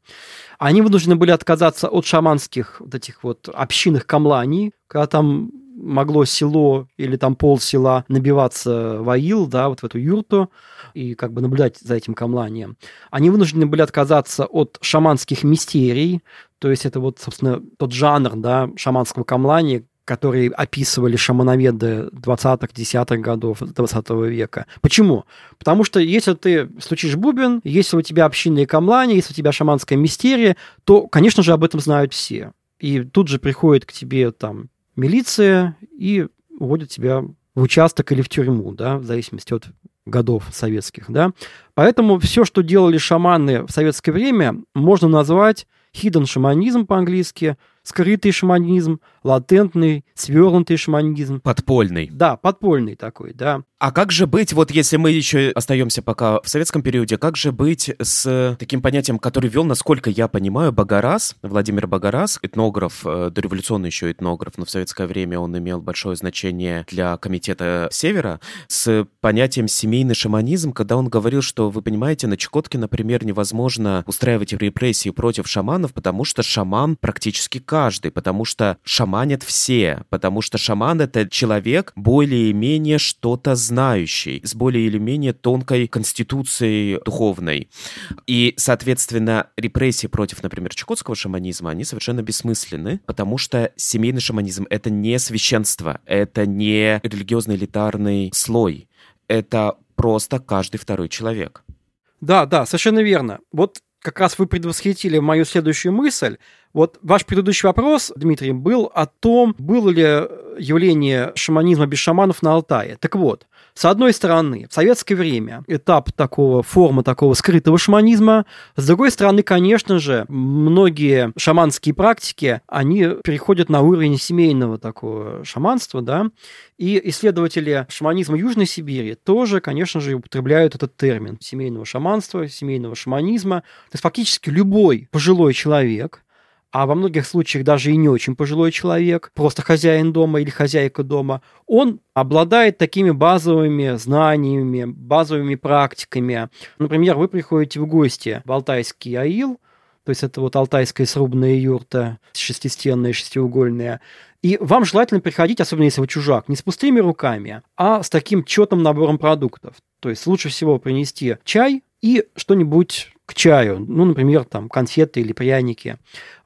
Они вынуждены были отказаться от шаманских вот этих вот общинных камланий, когда там могло село или там пол села набиваться в аил, да, вот в эту юрту, и как бы наблюдать за этим камланием. Они вынуждены были отказаться от шаманских мистерий, то есть это вот, собственно, тот жанр, да, шаманского камлания, которые описывали шамановеды 20-х, 10-х годов 20 века. Почему? Потому что если ты стучишь бубен, если у тебя общинные камлани, если у тебя шаманская мистерия, то, конечно же, об этом знают все. И тут же приходит к тебе там милиция и уводит тебя в участок или в тюрьму, да, в зависимости от годов советских, да. Поэтому все, что делали шаманы в советское время, можно назвать hidden шаманизм по-английски, скрытый шаманизм, латентный, свернутый шаманизм. Подпольный. Да, подпольный такой, да. А как же быть, вот если мы еще остаемся пока в советском периоде, как же быть с таким понятием, который вел, насколько я понимаю, Багарас, Владимир Багарас, этнограф, э, дореволюционный еще этнограф, но в советское время он имел большое значение для комитета Севера, с понятием семейный шаманизм, когда он говорил, что, вы понимаете, на Чукотке, например, невозможно устраивать репрессии против шаманов, потому что шаман практически каждый, потому что шаманят все, потому что шаман — это человек более-менее что-то знает знающий, с более или менее тонкой конституцией духовной. И, соответственно, репрессии против, например, чукотского шаманизма, они совершенно бессмысленны, потому что семейный шаманизм — это не священство, это не религиозный элитарный слой это просто каждый второй человек. Да, да, совершенно верно. Вот как раз вы предвосхитили мою следующую мысль. Вот ваш предыдущий вопрос, Дмитрий, был о том, было ли явление шаманизма без шаманов на Алтае. Так вот, с одной стороны, в советское время этап такого, формы такого скрытого шаманизма. С другой стороны, конечно же, многие шаманские практики, они переходят на уровень семейного такого шаманства, да, и исследователи шаманизма Южной Сибири тоже, конечно же, употребляют этот термин семейного шаманства, семейного шаманизма. То есть фактически любой пожилой человек, а во многих случаях даже и не очень пожилой человек, просто хозяин дома или хозяйка дома, он обладает такими базовыми знаниями, базовыми практиками. Например, вы приходите в гости в Алтайский аил, то есть это вот алтайская срубная юрта, шестистенная, шестиугольная, и вам желательно приходить, особенно если вы чужак, не с пустыми руками, а с таким четным набором продуктов. То есть лучше всего принести чай и что-нибудь к чаю, ну, например, там конфеты или пряники.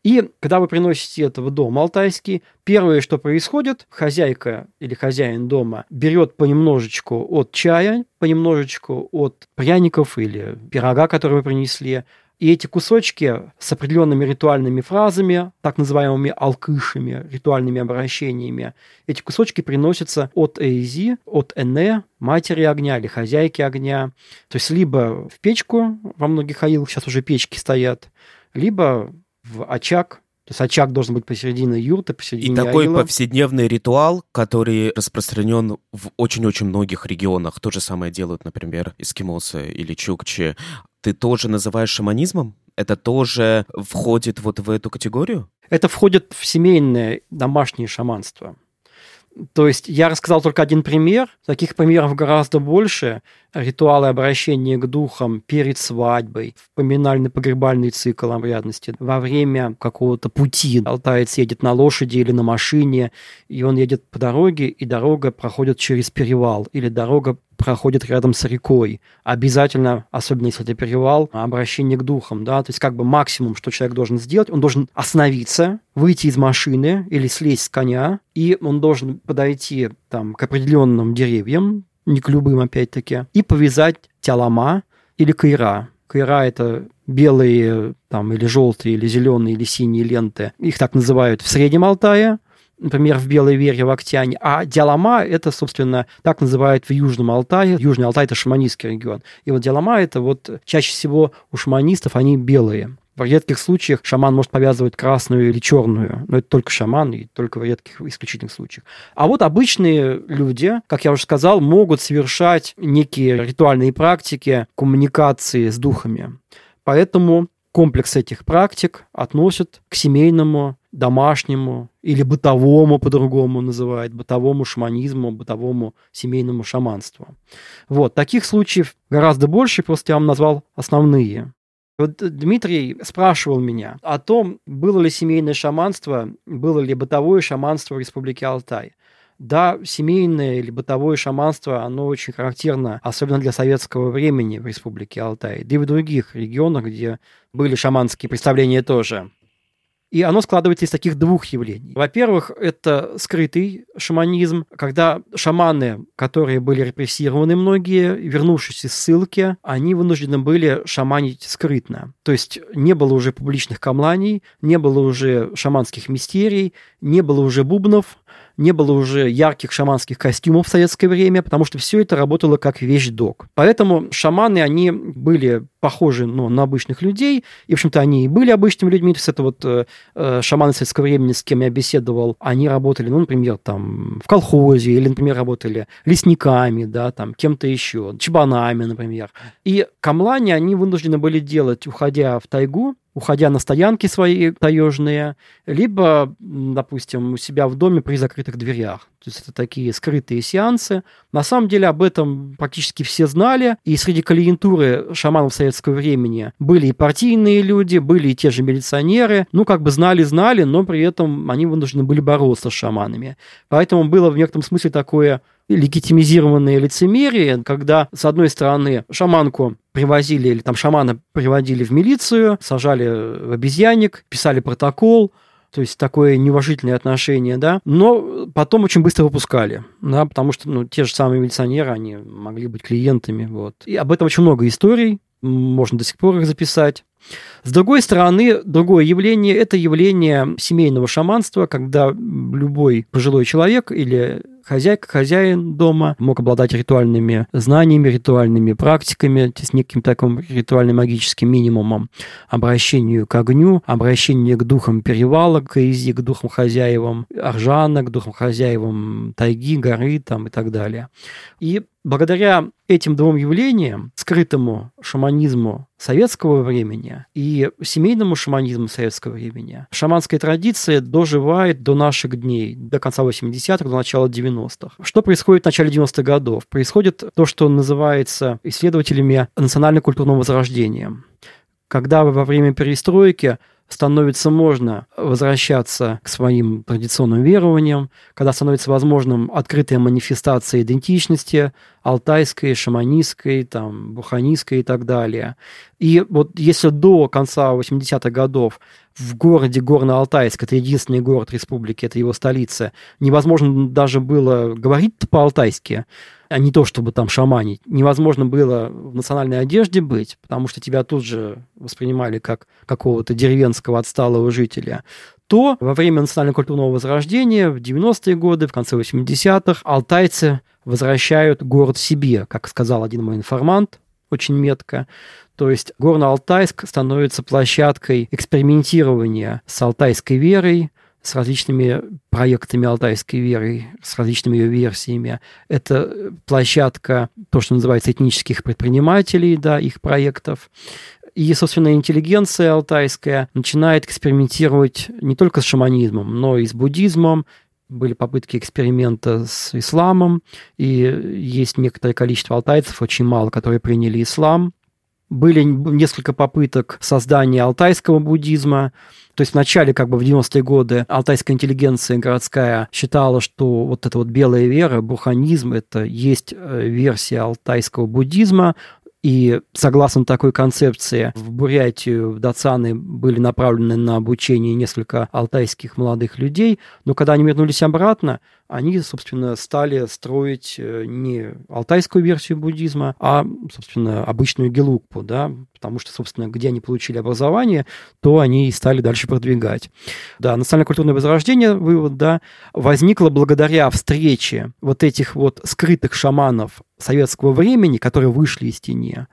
И когда вы приносите это в дом алтайский, первое, что происходит, хозяйка или хозяин дома берет понемножечку от чая, понемножечку от пряников или пирога, который вы принесли, и эти кусочки с определенными ритуальными фразами, так называемыми алкышами, ритуальными обращениями, эти кусочки приносятся от Эйзи, от Эне, матери огня или хозяйки огня. То есть либо в печку, во многих аилах сейчас уже печки стоят, либо в очаг, то есть очаг должен быть посередине юрты, посередине И такой аила. повседневный ритуал, который распространен в очень-очень многих регионах. То же самое делают, например, эскимосы или чукчи. Ты тоже называешь шаманизмом? Это тоже входит вот в эту категорию? Это входит в семейное домашнее шаманство. То есть я рассказал только один пример, таких примеров гораздо больше. Ритуалы обращения к духам перед свадьбой, в поминальный-погребальный цикл обрядности, во время какого-то пути. Алтаец едет на лошади или на машине, и он едет по дороге, и дорога проходит через перевал, или дорога проходит рядом с рекой. Обязательно, особенно если это перевал, обращение к духам, да, то есть как бы максимум, что человек должен сделать, он должен остановиться, выйти из машины или слезть с коня, и он должен подойти там к определенным деревьям, не к любым опять-таки, и повязать тялама или кайра. Кайра – это белые там, или желтые, или зеленые, или синие ленты. Их так называют в Среднем Алтае, например, в Белой Вере, в Актяне. А Диалама – это, собственно, так называют в Южном Алтае. Южный Алтай – это шаманистский регион. И вот Диалама – это вот чаще всего у шаманистов они белые. В редких случаях шаман может повязывать красную или черную, но это только шаман и только в редких исключительных случаях. А вот обычные люди, как я уже сказал, могут совершать некие ритуальные практики коммуникации с духами. Поэтому комплекс этих практик относят к семейному, домашнему или бытовому, по-другому называют, бытовому шаманизму, бытовому семейному шаманству. Вот, таких случаев гораздо больше, просто я вам назвал основные. Вот Дмитрий спрашивал меня о том, было ли семейное шаманство, было ли бытовое шаманство в Республике Алтай. Да, семейное или бытовое шаманство, оно очень характерно, особенно для советского времени в Республике Алтай, да и в других регионах, где были шаманские представления тоже. И оно складывается из таких двух явлений. Во-первых, это скрытый шаманизм, когда шаманы, которые были репрессированы многие, вернувшись из ссылки, они вынуждены были шаманить скрытно. То есть не было уже публичных камланий, не было уже шаманских мистерий, не было уже бубнов, не было уже ярких шаманских костюмов в советское время, потому что все это работало как вещдок. Поэтому шаманы, они были похожи ну, на обычных людей, и, в общем-то, они и были обычными людьми, то есть это вот э, э, шаманы советского времени, с кем я беседовал, они работали, ну, например, там, в колхозе, или, например, работали лесниками, да, там, кем-то еще, чебанами, например. И камлане они вынуждены были делать, уходя в тайгу, уходя на стоянки свои таежные, либо, допустим, у себя в доме при закрытых дверях. То есть это такие скрытые сеансы. На самом деле об этом практически все знали, и среди клиентуры шаманов советского времени были и партийные люди, были и те же милиционеры. Ну, как бы знали-знали, но при этом они вынуждены были бороться с шаманами. Поэтому было в некотором смысле такое легитимизированное лицемерие, когда, с одной стороны, шаманку привозили, или там шамана приводили в милицию, сажали в обезьянник, писали протокол, то есть такое неуважительное отношение, да, но потом очень быстро выпускали, да, потому что, ну, те же самые милиционеры, они могли быть клиентами, вот. И об этом очень много историй, можно до сих пор их записать. С другой стороны, другое явление – это явление семейного шаманства, когда любой пожилой человек или хозяйка, хозяин дома мог обладать ритуальными знаниями, ритуальными практиками, с неким таким ритуально-магическим минимумом, обращению к огню, обращению к духам перевала, к Изи, к духам хозяевам Аржана, к духам хозяевам тайги, горы там, и так далее. И благодаря этим двум явлениям, скрытому шаманизму советского времени и семейному шаманизму советского времени, шаманская традиция доживает до наших дней, до конца 80-х, до начала 90-х. Что происходит в начале 90-х годов? Происходит то, что называется исследователями национально-культурного возрождения. Когда во время перестройки становится можно возвращаться к своим традиционным верованиям, когда становится возможным открытая манифестация идентичности алтайской, шаманистской, там, буханистской и так далее. И вот если до конца 80-х годов в городе Горно-Алтайск, это единственный город республики, это его столица, невозможно даже было говорить по-алтайски, а не то, чтобы там шаманить. Невозможно было в национальной одежде быть, потому что тебя тут же воспринимали как какого-то деревенского отсталого жителя то во время национально-культурного возрождения в 90-е годы, в конце 80-х, алтайцы возвращают город себе, как сказал один мой информант, очень метко. То есть Горно-Алтайск становится площадкой экспериментирования с алтайской верой, с различными проектами алтайской веры, с различными ее версиями. Это площадка, то, что называется, этнических предпринимателей, да, их проектов. И, собственно, интеллигенция алтайская начинает экспериментировать не только с шаманизмом, но и с буддизмом, были попытки эксперимента с исламом, и есть некоторое количество алтайцев, очень мало, которые приняли ислам. Были несколько попыток создания алтайского буддизма, то есть вначале, как бы в 90-е годы, алтайская интеллигенция городская считала, что вот эта вот белая вера, буханизм, это есть э, версия алтайского буддизма, и согласно такой концепции, в Бурятию, в Дацаны были направлены на обучение несколько алтайских молодых людей, но когда они вернулись обратно, они, собственно, стали строить э, не алтайскую версию буддизма, а, собственно, обычную гелукпу, да, потому что, собственно, где они получили образование, то они и стали дальше продвигать. Да, национально-культурное возрождение, вывод, да, возникло благодаря встрече вот этих вот скрытых шаманов советского времени, которые вышли из тени,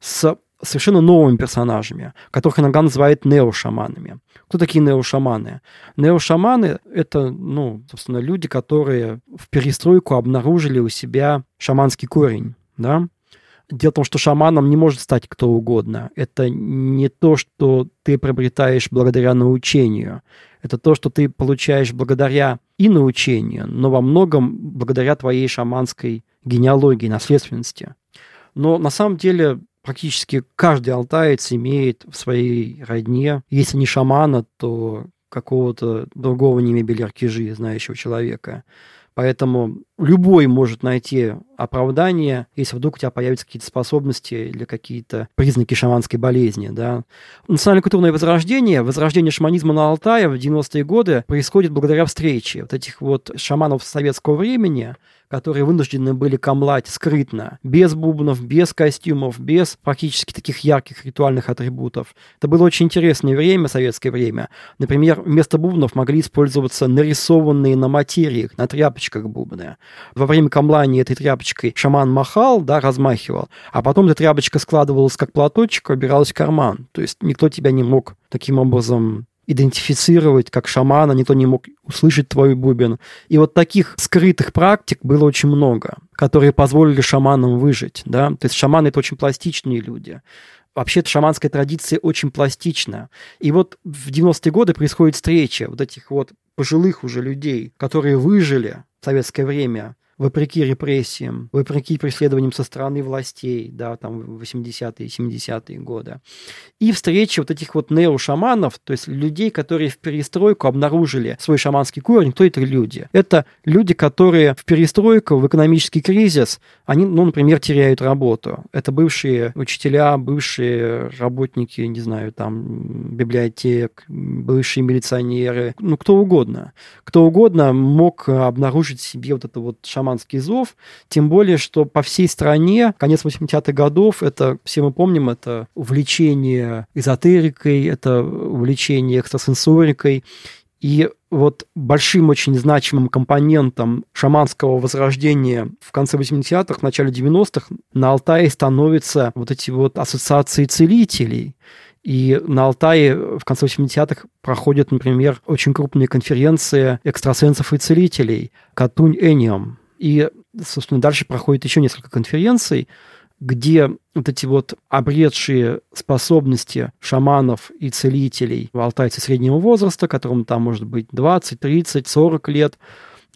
с совершенно новыми персонажами, которых иногда называют неошаманами. Кто такие неошаманы? Неошаманы — это, ну, собственно, люди, которые в перестройку обнаружили у себя шаманский корень, да? Дело в том, что шаманом не может стать кто угодно. Это не то, что ты приобретаешь благодаря научению. Это то, что ты получаешь благодаря и научению, но во многом благодаря твоей шаманской генеалогии, наследственности. Но на самом деле практически каждый алтаец имеет в своей родне, если не шамана, то какого-то другого немебеля аркижи, знающего человека. Поэтому любой может найти оправдание, если вдруг у тебя появятся какие-то способности или какие-то признаки шаманской болезни. Да. Национально-культурное возрождение, возрождение шаманизма на Алтае в 90-е годы происходит благодаря встрече вот этих вот шаманов советского времени, которые вынуждены были камлать скрытно, без бубнов, без костюмов, без практически таких ярких ритуальных атрибутов. Это было очень интересное время, советское время. Например, вместо бубнов могли использоваться нарисованные на материях, на тряпочках бубны. Во время камлания этой тряпочкой шаман махал, да, размахивал, а потом эта тряпочка складывалась как платочек, убиралась в карман. То есть никто тебя не мог таким образом идентифицировать как шамана, никто не мог услышать твой бубен. И вот таких скрытых практик было очень много, которые позволили шаманам выжить. Да? То есть шаманы — это очень пластичные люди. Вообще-то шаманская традиция очень пластична. И вот в 90-е годы происходит встреча вот этих вот пожилых уже людей, которые выжили в советское время вопреки репрессиям, вопреки преследованиям со стороны властей, да, там, 80-е, 70-е годы. И встречи вот этих вот неошаманов, то есть людей, которые в перестройку обнаружили свой шаманский корень. Кто это люди? Это люди, которые в перестройку, в экономический кризис, они, ну, например, теряют работу. Это бывшие учителя, бывшие работники, не знаю, там, библиотек, бывшие милиционеры, ну, кто угодно. Кто угодно мог обнаружить себе вот это вот шаманский зов, тем более, что по всей стране, конец 80-х годов, это, все мы помним, это увлечение эзотерикой, это увлечение экстрасенсорикой, и вот большим очень значимым компонентом шаманского возрождения в конце 80-х, в начале 90-х на Алтае становятся вот эти вот ассоциации целителей. И на Алтае в конце 80-х проходят, например, очень крупные конференции экстрасенсов и целителей Катунь Эниум. И, собственно, дальше проходит еще несколько конференций, где вот эти вот обретшие способности шаманов и целителей, алтайцы среднего возраста, которым там может быть 20, 30, 40 лет,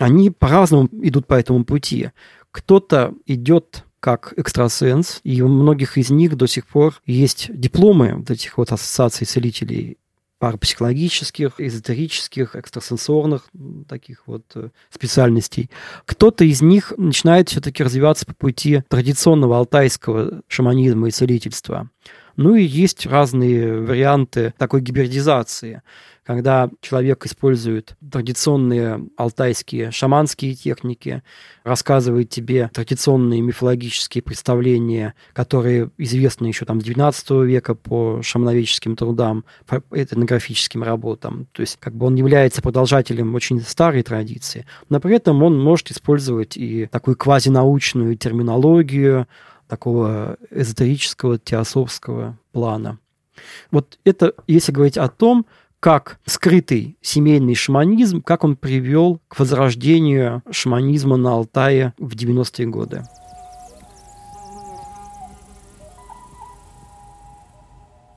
они по-разному идут по этому пути. Кто-то идет как экстрасенс, и у многих из них до сих пор есть дипломы вот этих вот ассоциаций целителей парапсихологических, эзотерических, экстрасенсорных таких вот э, специальностей. Кто-то из них начинает все-таки развиваться по пути традиционного алтайского шаманизма и целительства. Ну и есть разные варианты такой гибридизации когда человек использует традиционные алтайские шаманские техники, рассказывает тебе традиционные мифологические представления, которые известны еще там с 19 века по шамановическим трудам, по этнографическим работам. То есть как бы он является продолжателем очень старой традиции, но при этом он может использовать и такую квазинаучную терминологию, такого эзотерического, теософского плана. Вот это, если говорить о том, как скрытый семейный шаманизм, как он привел к возрождению шаманизма на Алтае в 90-е годы.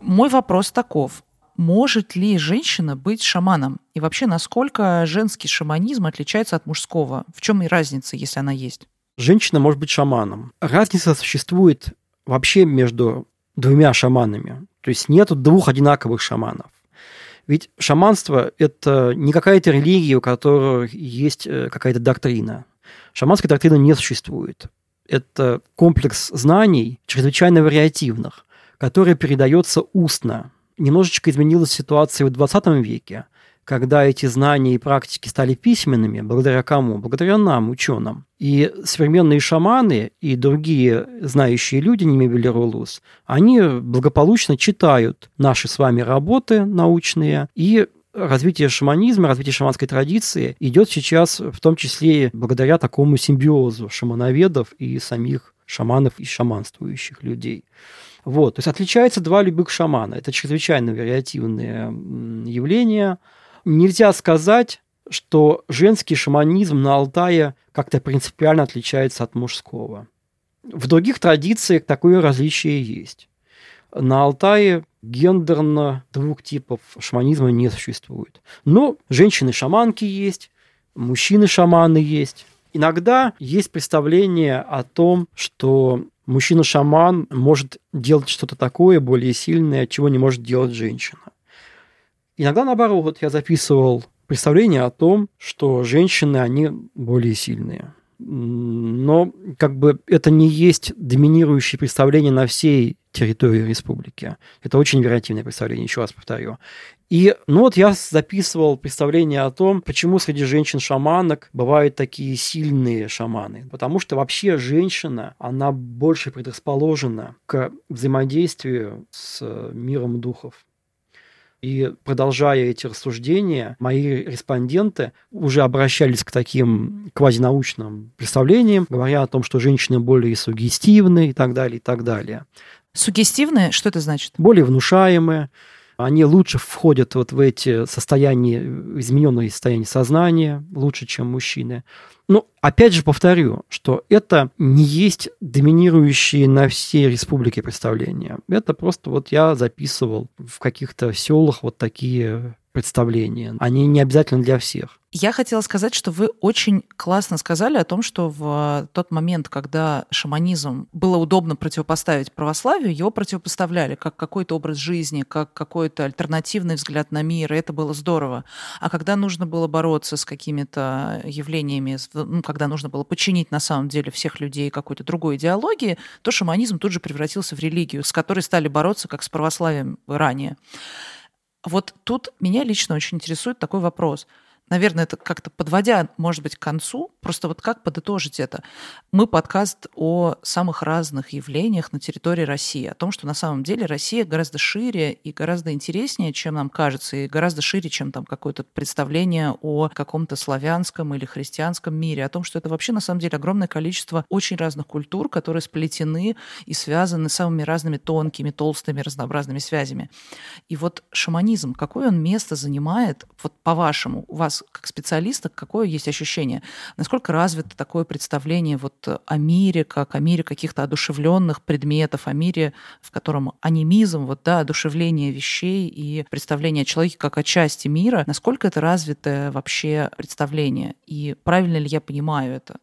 Мой вопрос таков. Может ли женщина быть шаманом? И вообще, насколько женский шаманизм отличается от мужского? В чем и разница, если она есть? Женщина может быть шаманом. Разница существует вообще между двумя шаманами. То есть нет двух одинаковых шаманов. Ведь шаманство – это не какая-то религия, у которой есть э, какая-то доктрина. Шаманской доктрины не существует. Это комплекс знаний, чрезвычайно вариативных, который передается устно. Немножечко изменилась ситуация в 20 веке – когда эти знания и практики стали письменными, благодаря кому? Благодаря нам, ученым. И современные шаманы и другие знающие люди, не Рулус, они благополучно читают наши с вами работы научные и развитие шаманизма, развитие шаманской традиции идет сейчас в том числе благодаря такому симбиозу шамановедов и самих шаманов и шаманствующих людей. Вот, то есть отличаются два любых шамана. Это чрезвычайно вариативные явления – нельзя сказать, что женский шаманизм на Алтае как-то принципиально отличается от мужского. В других традициях такое различие есть. На Алтае гендерно двух типов шаманизма не существует. Но женщины-шаманки есть, мужчины-шаманы есть. Иногда есть представление о том, что мужчина-шаман может делать что-то такое более сильное, чего не может делать женщина. Иногда, наоборот, я записывал представление о том, что женщины, они более сильные. Но как бы это не есть доминирующее представление на всей территории республики. Это очень вероятивное представление, еще раз повторю. И ну вот я записывал представление о том, почему среди женщин-шаманок бывают такие сильные шаманы. Потому что вообще женщина, она больше предрасположена к взаимодействию с миром духов. И продолжая эти рассуждения, мои респонденты уже обращались к таким квазинаучным представлениям, говоря о том, что женщины более сугестивны и так далее, и так далее. Сугестивные? Что это значит? Более внушаемые, они лучше входят вот в эти состояния, измененные состояния сознания, лучше, чем мужчины. Ну, опять же повторю, что это не есть доминирующие на всей республике представления. Это просто вот я записывал в каких-то селах вот такие представления. Они не обязательно для всех. Я хотела сказать, что вы очень классно сказали о том, что в тот момент, когда шаманизм было удобно противопоставить православию, его противопоставляли как какой-то образ жизни, как какой-то альтернативный взгляд на мир, и это было здорово. А когда нужно было бороться с какими-то явлениями, ну, когда нужно было подчинить на самом деле всех людей какой-то другой идеологии, то шаманизм тут же превратился в религию, с которой стали бороться как с православием ранее. Вот тут меня лично очень интересует такой вопрос – наверное, это как-то подводя, может быть, к концу, просто вот как подытожить это? Мы подкаст о самых разных явлениях на территории России, о том, что на самом деле Россия гораздо шире и гораздо интереснее, чем нам кажется, и гораздо шире, чем там какое-то представление о каком-то славянском или христианском мире, о том, что это вообще на самом деле огромное количество очень разных культур, которые сплетены и связаны самыми разными тонкими, толстыми, разнообразными связями. И вот шаманизм, какое он место занимает, вот по-вашему, у вас как специалиста, какое есть ощущение? Насколько развито такое представление вот о мире, как о мире каких-то одушевленных предметов, о мире, в котором анимизм, вот, да, одушевление вещей и представление о человеке как о части мира, насколько это развитое вообще представление? И правильно ли я понимаю это?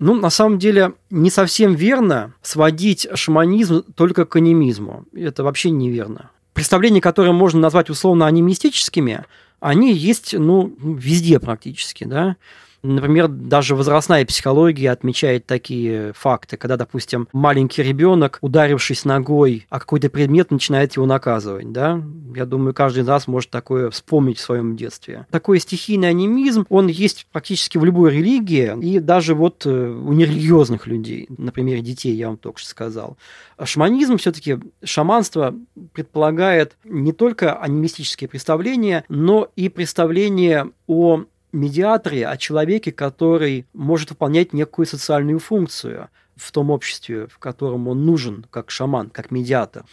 Ну, на самом деле, не совсем верно сводить шаманизм только к анимизму. Это вообще неверно. Представления, которые можно назвать условно анимистическими, они есть, ну, везде практически, да. Например, даже возрастная психология отмечает такие факты, когда, допустим, маленький ребенок, ударившись ногой о какой-то предмет, начинает его наказывать. Да? Я думаю, каждый из нас может такое вспомнить в своем детстве. Такой стихийный анимизм, он есть практически в любой религии, и даже вот э, у нерелигиозных людей, например, детей, я вам только что сказал. Шаманизм все-таки, шаманство предполагает не только анимистические представления, но и представления о медиаторе, о человеке, который может выполнять некую социальную функцию в том обществе, в котором он нужен, как шаман, как медиатор.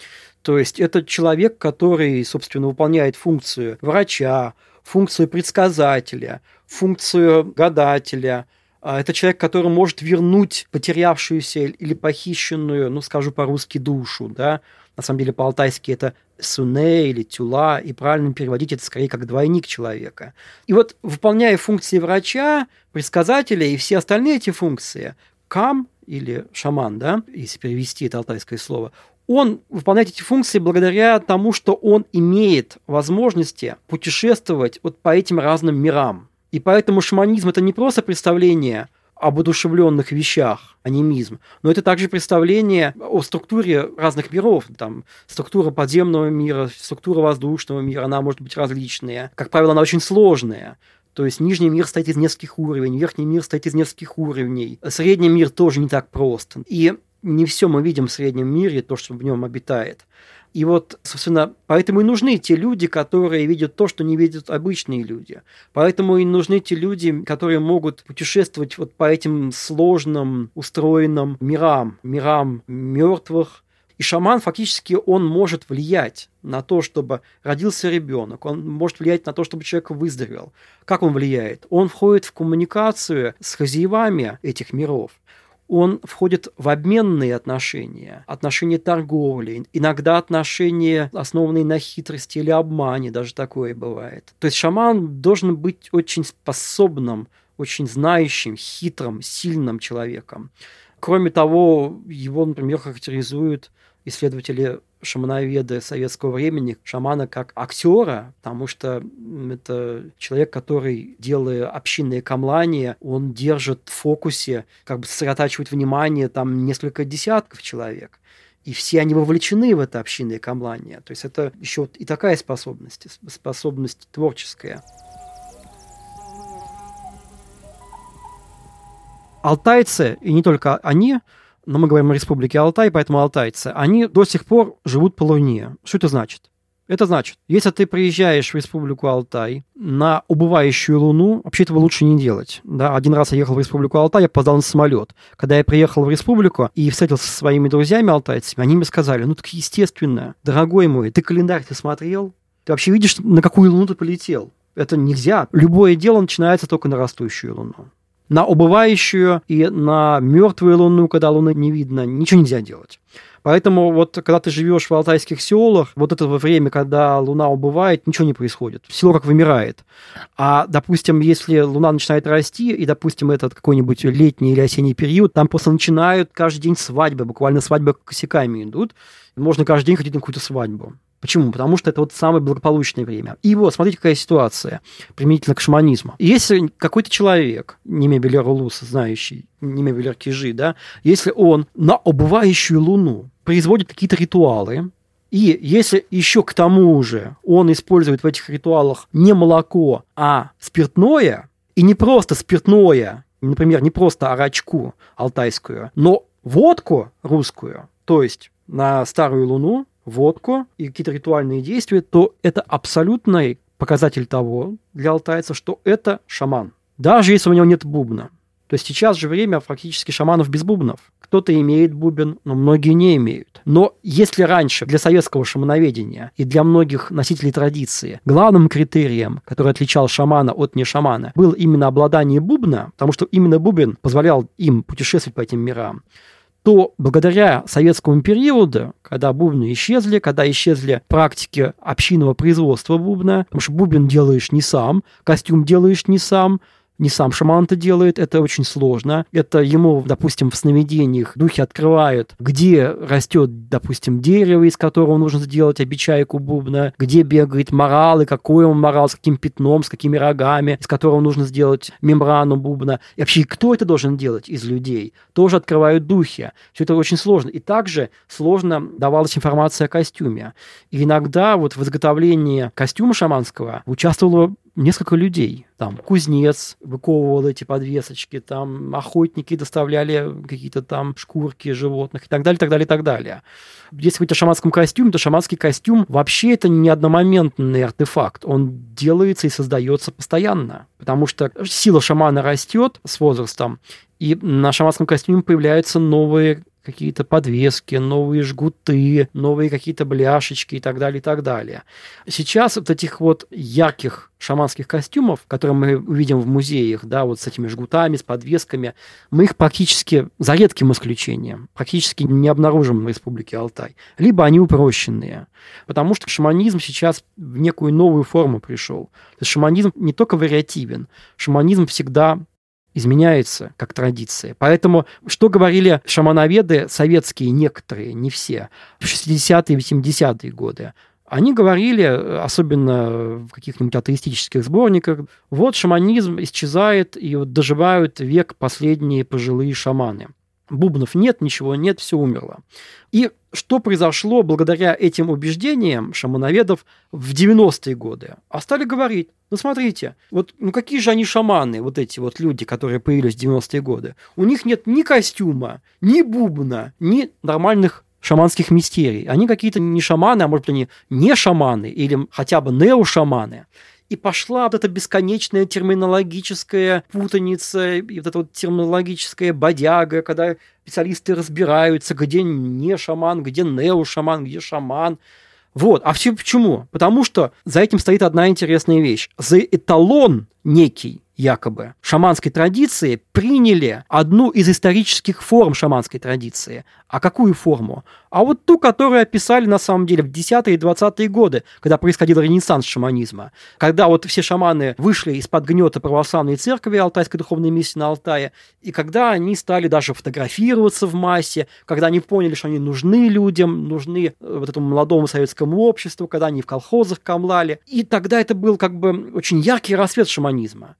То есть это человек, который, собственно, выполняет функцию врача, функцию предсказателя, функцию гадателя. А это человек, который может вернуть потерявшуюся или похищенную, ну, скажу по-русски, душу, да, на самом деле по-алтайски это суне или тюла, и правильно переводить это скорее как двойник человека. И вот выполняя функции врача, предсказателя и все остальные эти функции, кам или шаман, да, если перевести это алтайское слово, он выполняет эти функции благодаря тому, что он имеет возможности путешествовать вот по этим разным мирам. И поэтому шаманизм – это не просто представление об одушевленных вещах, анимизм, но это также представление о структуре разных миров. Там структура подземного мира, структура воздушного мира, она может быть различная. Как правило, она очень сложная. То есть нижний мир стоит из нескольких уровней, верхний мир стоит из нескольких уровней. Средний мир тоже не так прост. И не все мы видим в среднем мире, то, что в нем обитает. И вот, собственно, поэтому и нужны те люди, которые видят то, что не видят обычные люди. Поэтому и нужны те люди, которые могут путешествовать вот по этим сложным, устроенным мирам, мирам мертвых, и шаман фактически он может влиять на то, чтобы родился ребенок, он может влиять на то, чтобы человек выздоровел. Как он влияет? Он входит в коммуникацию с хозяевами этих миров он входит в обменные отношения, отношения торговли, иногда отношения, основанные на хитрости или обмане, даже такое бывает. То есть шаман должен быть очень способным, очень знающим, хитрым, сильным человеком. Кроме того, его, например, характеризуют исследователи шамановеды советского времени шамана как актера, потому что это человек, который, делая общинные камлания, он держит в фокусе, как бы сосредотачивает внимание там несколько десятков человек. И все они вовлечены в это общинное камлание. То есть это еще и такая способность, способность творческая. Алтайцы, и не только они, но мы говорим о республике Алтай, поэтому алтайцы, они до сих пор живут по Луне. Что это значит? Это значит, если ты приезжаешь в Республику Алтай на убывающую Луну, вообще этого лучше не делать. Да? Один раз я ехал в Республику Алтай, я опоздал на самолет. Когда я приехал в Республику и встретился со своими друзьями алтайцами, они мне сказали, ну так естественно, дорогой мой, ты календарь ты смотрел? Ты вообще видишь, на какую Луну ты полетел? Это нельзя. Любое дело начинается только на растущую Луну на убывающую и на мертвую Луну, когда Луны не видно, ничего нельзя делать. Поэтому вот когда ты живешь в алтайских селах, вот это время, когда луна убывает, ничего не происходит. Село как вымирает. А, допустим, если луна начинает расти, и, допустим, этот какой-нибудь летний или осенний период, там просто начинают каждый день свадьбы, буквально свадьбы косяками идут. Можно каждый день ходить на какую-то свадьбу. Почему? Потому что это вот самое благополучное время. И вот, смотрите, какая ситуация применительно к шаманизму. Если какой-то человек, не Мебелер Улус, знающий, не Мебелер Кижи, да, если он на убывающую луну производит какие-то ритуалы, и если еще к тому же он использует в этих ритуалах не молоко, а спиртное, и не просто спиртное, например, не просто арачку алтайскую, но водку русскую, то есть на старую луну водку и какие-то ритуальные действия, то это абсолютный показатель того для алтайца, что это шаман. Даже если у него нет бубна. То есть сейчас же время фактически шаманов без бубнов. Кто-то имеет бубен, но многие не имеют. Но если раньше для советского шамановедения и для многих носителей традиции главным критерием, который отличал шамана от не шамана, был именно обладание бубна, потому что именно бубен позволял им путешествовать по этим мирам, то благодаря советскому периоду, когда бубны исчезли, когда исчезли практики общинного производства бубна, потому что бубен делаешь не сам, костюм делаешь не сам, не сам шаман это делает, это очень сложно. Это ему, допустим, в сновидениях духи открывают, где растет, допустим, дерево, из которого нужно сделать обечайку бубна, где бегает морал, и какой он морал, с каким пятном, с какими рогами, из которого нужно сделать мембрану бубна. И вообще, кто это должен делать из людей? Тоже открывают духи. Все это очень сложно. И также сложно давалась информация о костюме. И иногда вот в изготовлении костюма шаманского участвовало несколько людей. Там кузнец выковывал эти подвесочки, там охотники доставляли какие-то там шкурки животных и так далее, так далее, так далее. Если говорить о шаманском костюме, то шаманский костюм вообще это не одномоментный артефакт. Он делается и создается постоянно, потому что сила шамана растет с возрастом, и на шаманском костюме появляются новые какие-то подвески, новые жгуты, новые какие-то бляшечки и так далее, и так далее. Сейчас вот этих вот ярких шаманских костюмов, которые мы увидим в музеях, да, вот с этими жгутами, с подвесками, мы их практически, за редким исключением, практически не обнаружим в Республике Алтай. Либо они упрощенные, потому что шаманизм сейчас в некую новую форму пришел. То есть шаманизм не только вариативен, шаманизм всегда изменяется как традиция. Поэтому, что говорили шамановеды советские некоторые, не все, в 60-е и 70-е годы, они говорили, особенно в каких-нибудь атеистических сборниках, вот шаманизм исчезает, и вот доживают век последние пожилые шаманы. Бубнов нет, ничего нет, все умерло. И что произошло благодаря этим убеждениям шамановедов в 90-е годы? А стали говорить, ну смотрите, вот ну какие же они шаманы, вот эти вот люди, которые появились в 90-е годы. У них нет ни костюма, ни бубна, ни нормальных шаманских мистерий. Они какие-то не шаманы, а может быть они не шаманы или хотя бы неошаманы и пошла вот эта бесконечная терминологическая путаница, и вот эта вот терминологическая бодяга, когда специалисты разбираются, где не шаман, где нео-шаман, где шаман. Вот. А все почему? Потому что за этим стоит одна интересная вещь. За эталон некий якобы шаманской традиции приняли одну из исторических форм шаманской традиции. А какую форму? А вот ту, которую описали на самом деле в 10-е и 20-е годы, когда происходил ренессанс шаманизма. Когда вот все шаманы вышли из-под гнета православной церкви Алтайской духовной миссии на Алтае, и когда они стали даже фотографироваться в массе, когда они поняли, что они нужны людям, нужны э, вот этому молодому советскому обществу, когда они в колхозах камлали. И тогда это был как бы очень яркий рассвет шаманизма.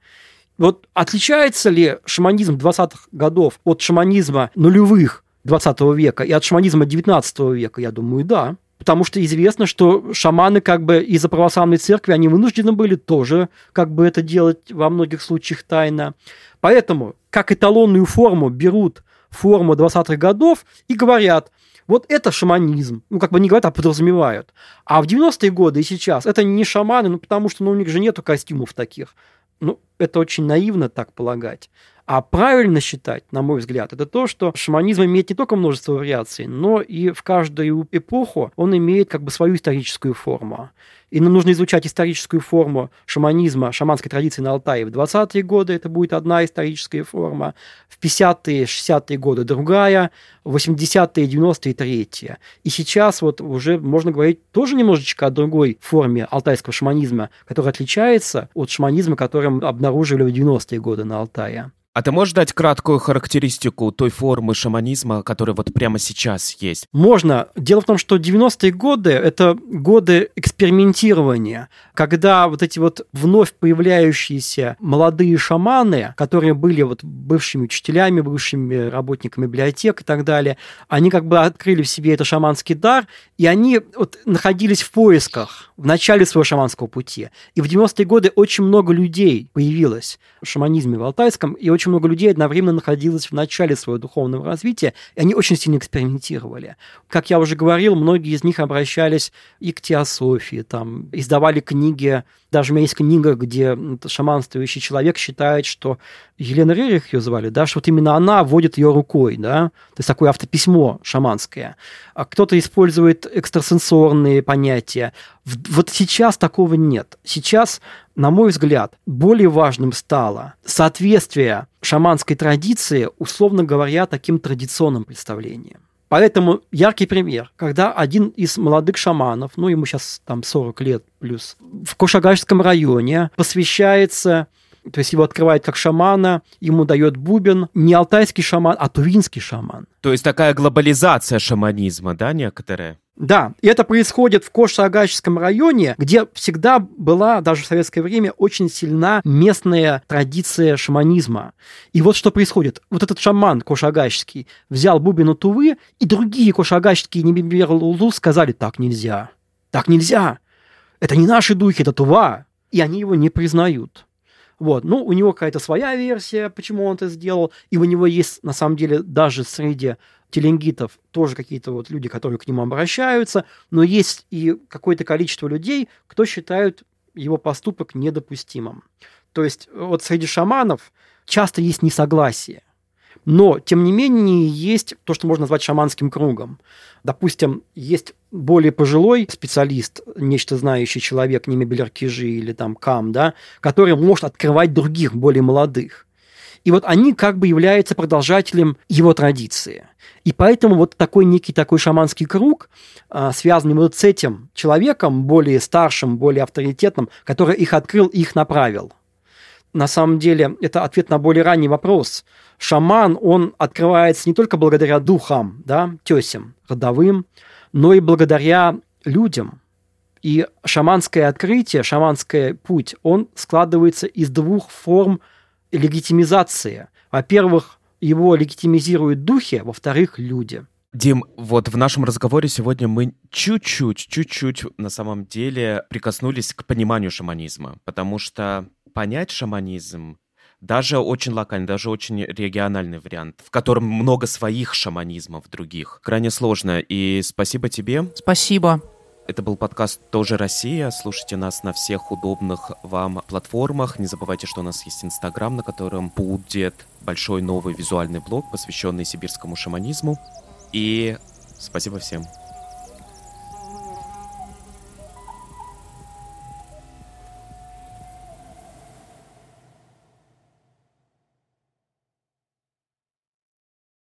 Вот отличается ли шаманизм 20-х годов от шаманизма нулевых 20 века и от шаманизма 19 века? Я думаю, да. Потому что известно, что шаманы как бы из-за православной церкви, они вынуждены были тоже как бы это делать во многих случаях тайно. Поэтому как эталонную форму берут форму 20-х годов и говорят, вот это шаманизм. Ну, как бы не говорят, а подразумевают. А в 90-е годы и сейчас это не шаманы, ну, потому что ну, у них же нету костюмов таких. Ну, это очень наивно так полагать. А правильно считать, на мой взгляд, это то, что шаманизм имеет не только множество вариаций, но и в каждую эпоху он имеет как бы свою историческую форму. И нам нужно изучать историческую форму шаманизма, шаманской традиции на Алтае в 20-е годы, это будет одна историческая форма, в 50-е, 60-е годы другая, в 80-е, 90-е третья. И сейчас вот уже можно говорить тоже немножечко о другой форме алтайского шаманизма, которая отличается от шаманизма, который обнаружили в 90-е годы на Алтае. А ты можешь дать краткую характеристику той формы шаманизма, которая вот прямо сейчас есть? Можно. Дело в том, что 90-е годы – это годы экспериментирования, когда вот эти вот вновь появляющиеся молодые шаманы, которые были вот бывшими учителями, бывшими работниками библиотек и так далее, они как бы открыли в себе этот шаманский дар, и они вот находились в поисках в начале своего шаманского пути. И в 90-е годы очень много людей появилось в шаманизме в Алтайском, и очень очень много людей одновременно находилось в начале своего духовного развития, и они очень сильно экспериментировали. Как я уже говорил, многие из них обращались и к теософии, там, издавали книги даже у меня есть книга, где шаманствующий человек считает, что Елена Рерих ее звали, да, что вот именно она вводит ее рукой, да, то есть такое автописьмо шаманское. А кто-то использует экстрасенсорные понятия. Вот сейчас такого нет. Сейчас, на мой взгляд, более важным стало соответствие шаманской традиции, условно говоря, таким традиционным представлениям. Поэтому яркий пример, когда один из молодых шаманов, ну ему сейчас там 40 лет плюс, в Кошагашском районе посвящается то есть его открывает как шамана, ему дает бубен не алтайский шаман, а тувинский шаман. То есть такая глобализация шаманизма, да, некоторая? Да, и это происходит в Кош-Агачском районе, где всегда была, даже в советское время, очень сильна местная традиция шаманизма. И вот что происходит. Вот этот шаман Кош-Агачский взял бубину Тувы, и другие Кош-Агачские Небибер сказали, так нельзя, так нельзя. Это не наши духи, это Тува. И они его не признают. Вот. Ну, у него какая-то своя версия, почему он это сделал, и у него есть, на самом деле, даже среди теленгитов тоже какие-то вот люди, которые к нему обращаются, но есть и какое-то количество людей, кто считают его поступок недопустимым. То есть вот среди шаманов часто есть несогласие. Но, тем не менее, есть то, что можно назвать шаманским кругом. Допустим, есть более пожилой специалист, нечто знающий человек, не Мебелер-Кижи или там Кам, да, который может открывать других, более молодых. И вот они как бы являются продолжателем его традиции. И поэтому вот такой некий такой шаманский круг, а, связанный вот с этим человеком, более старшим, более авторитетным, который их открыл их направил – на самом деле это ответ на более ранний вопрос. Шаман, он открывается не только благодаря духам, да, тесям, родовым, но и благодаря людям. И шаманское открытие, шаманский путь, он складывается из двух форм легитимизации. Во-первых, его легитимизируют духи, во-вторых, люди. Дим, вот в нашем разговоре сегодня мы чуть-чуть, чуть-чуть на самом деле прикоснулись к пониманию шаманизма, потому что понять шаманизм даже очень локальный, даже очень региональный вариант, в котором много своих шаманизмов других. Крайне сложно. И спасибо тебе. Спасибо. Это был подкаст «Тоже Россия». Слушайте нас на всех удобных вам платформах. Не забывайте, что у нас есть Инстаграм, на котором будет большой новый визуальный блог, посвященный сибирскому шаманизму. И спасибо всем.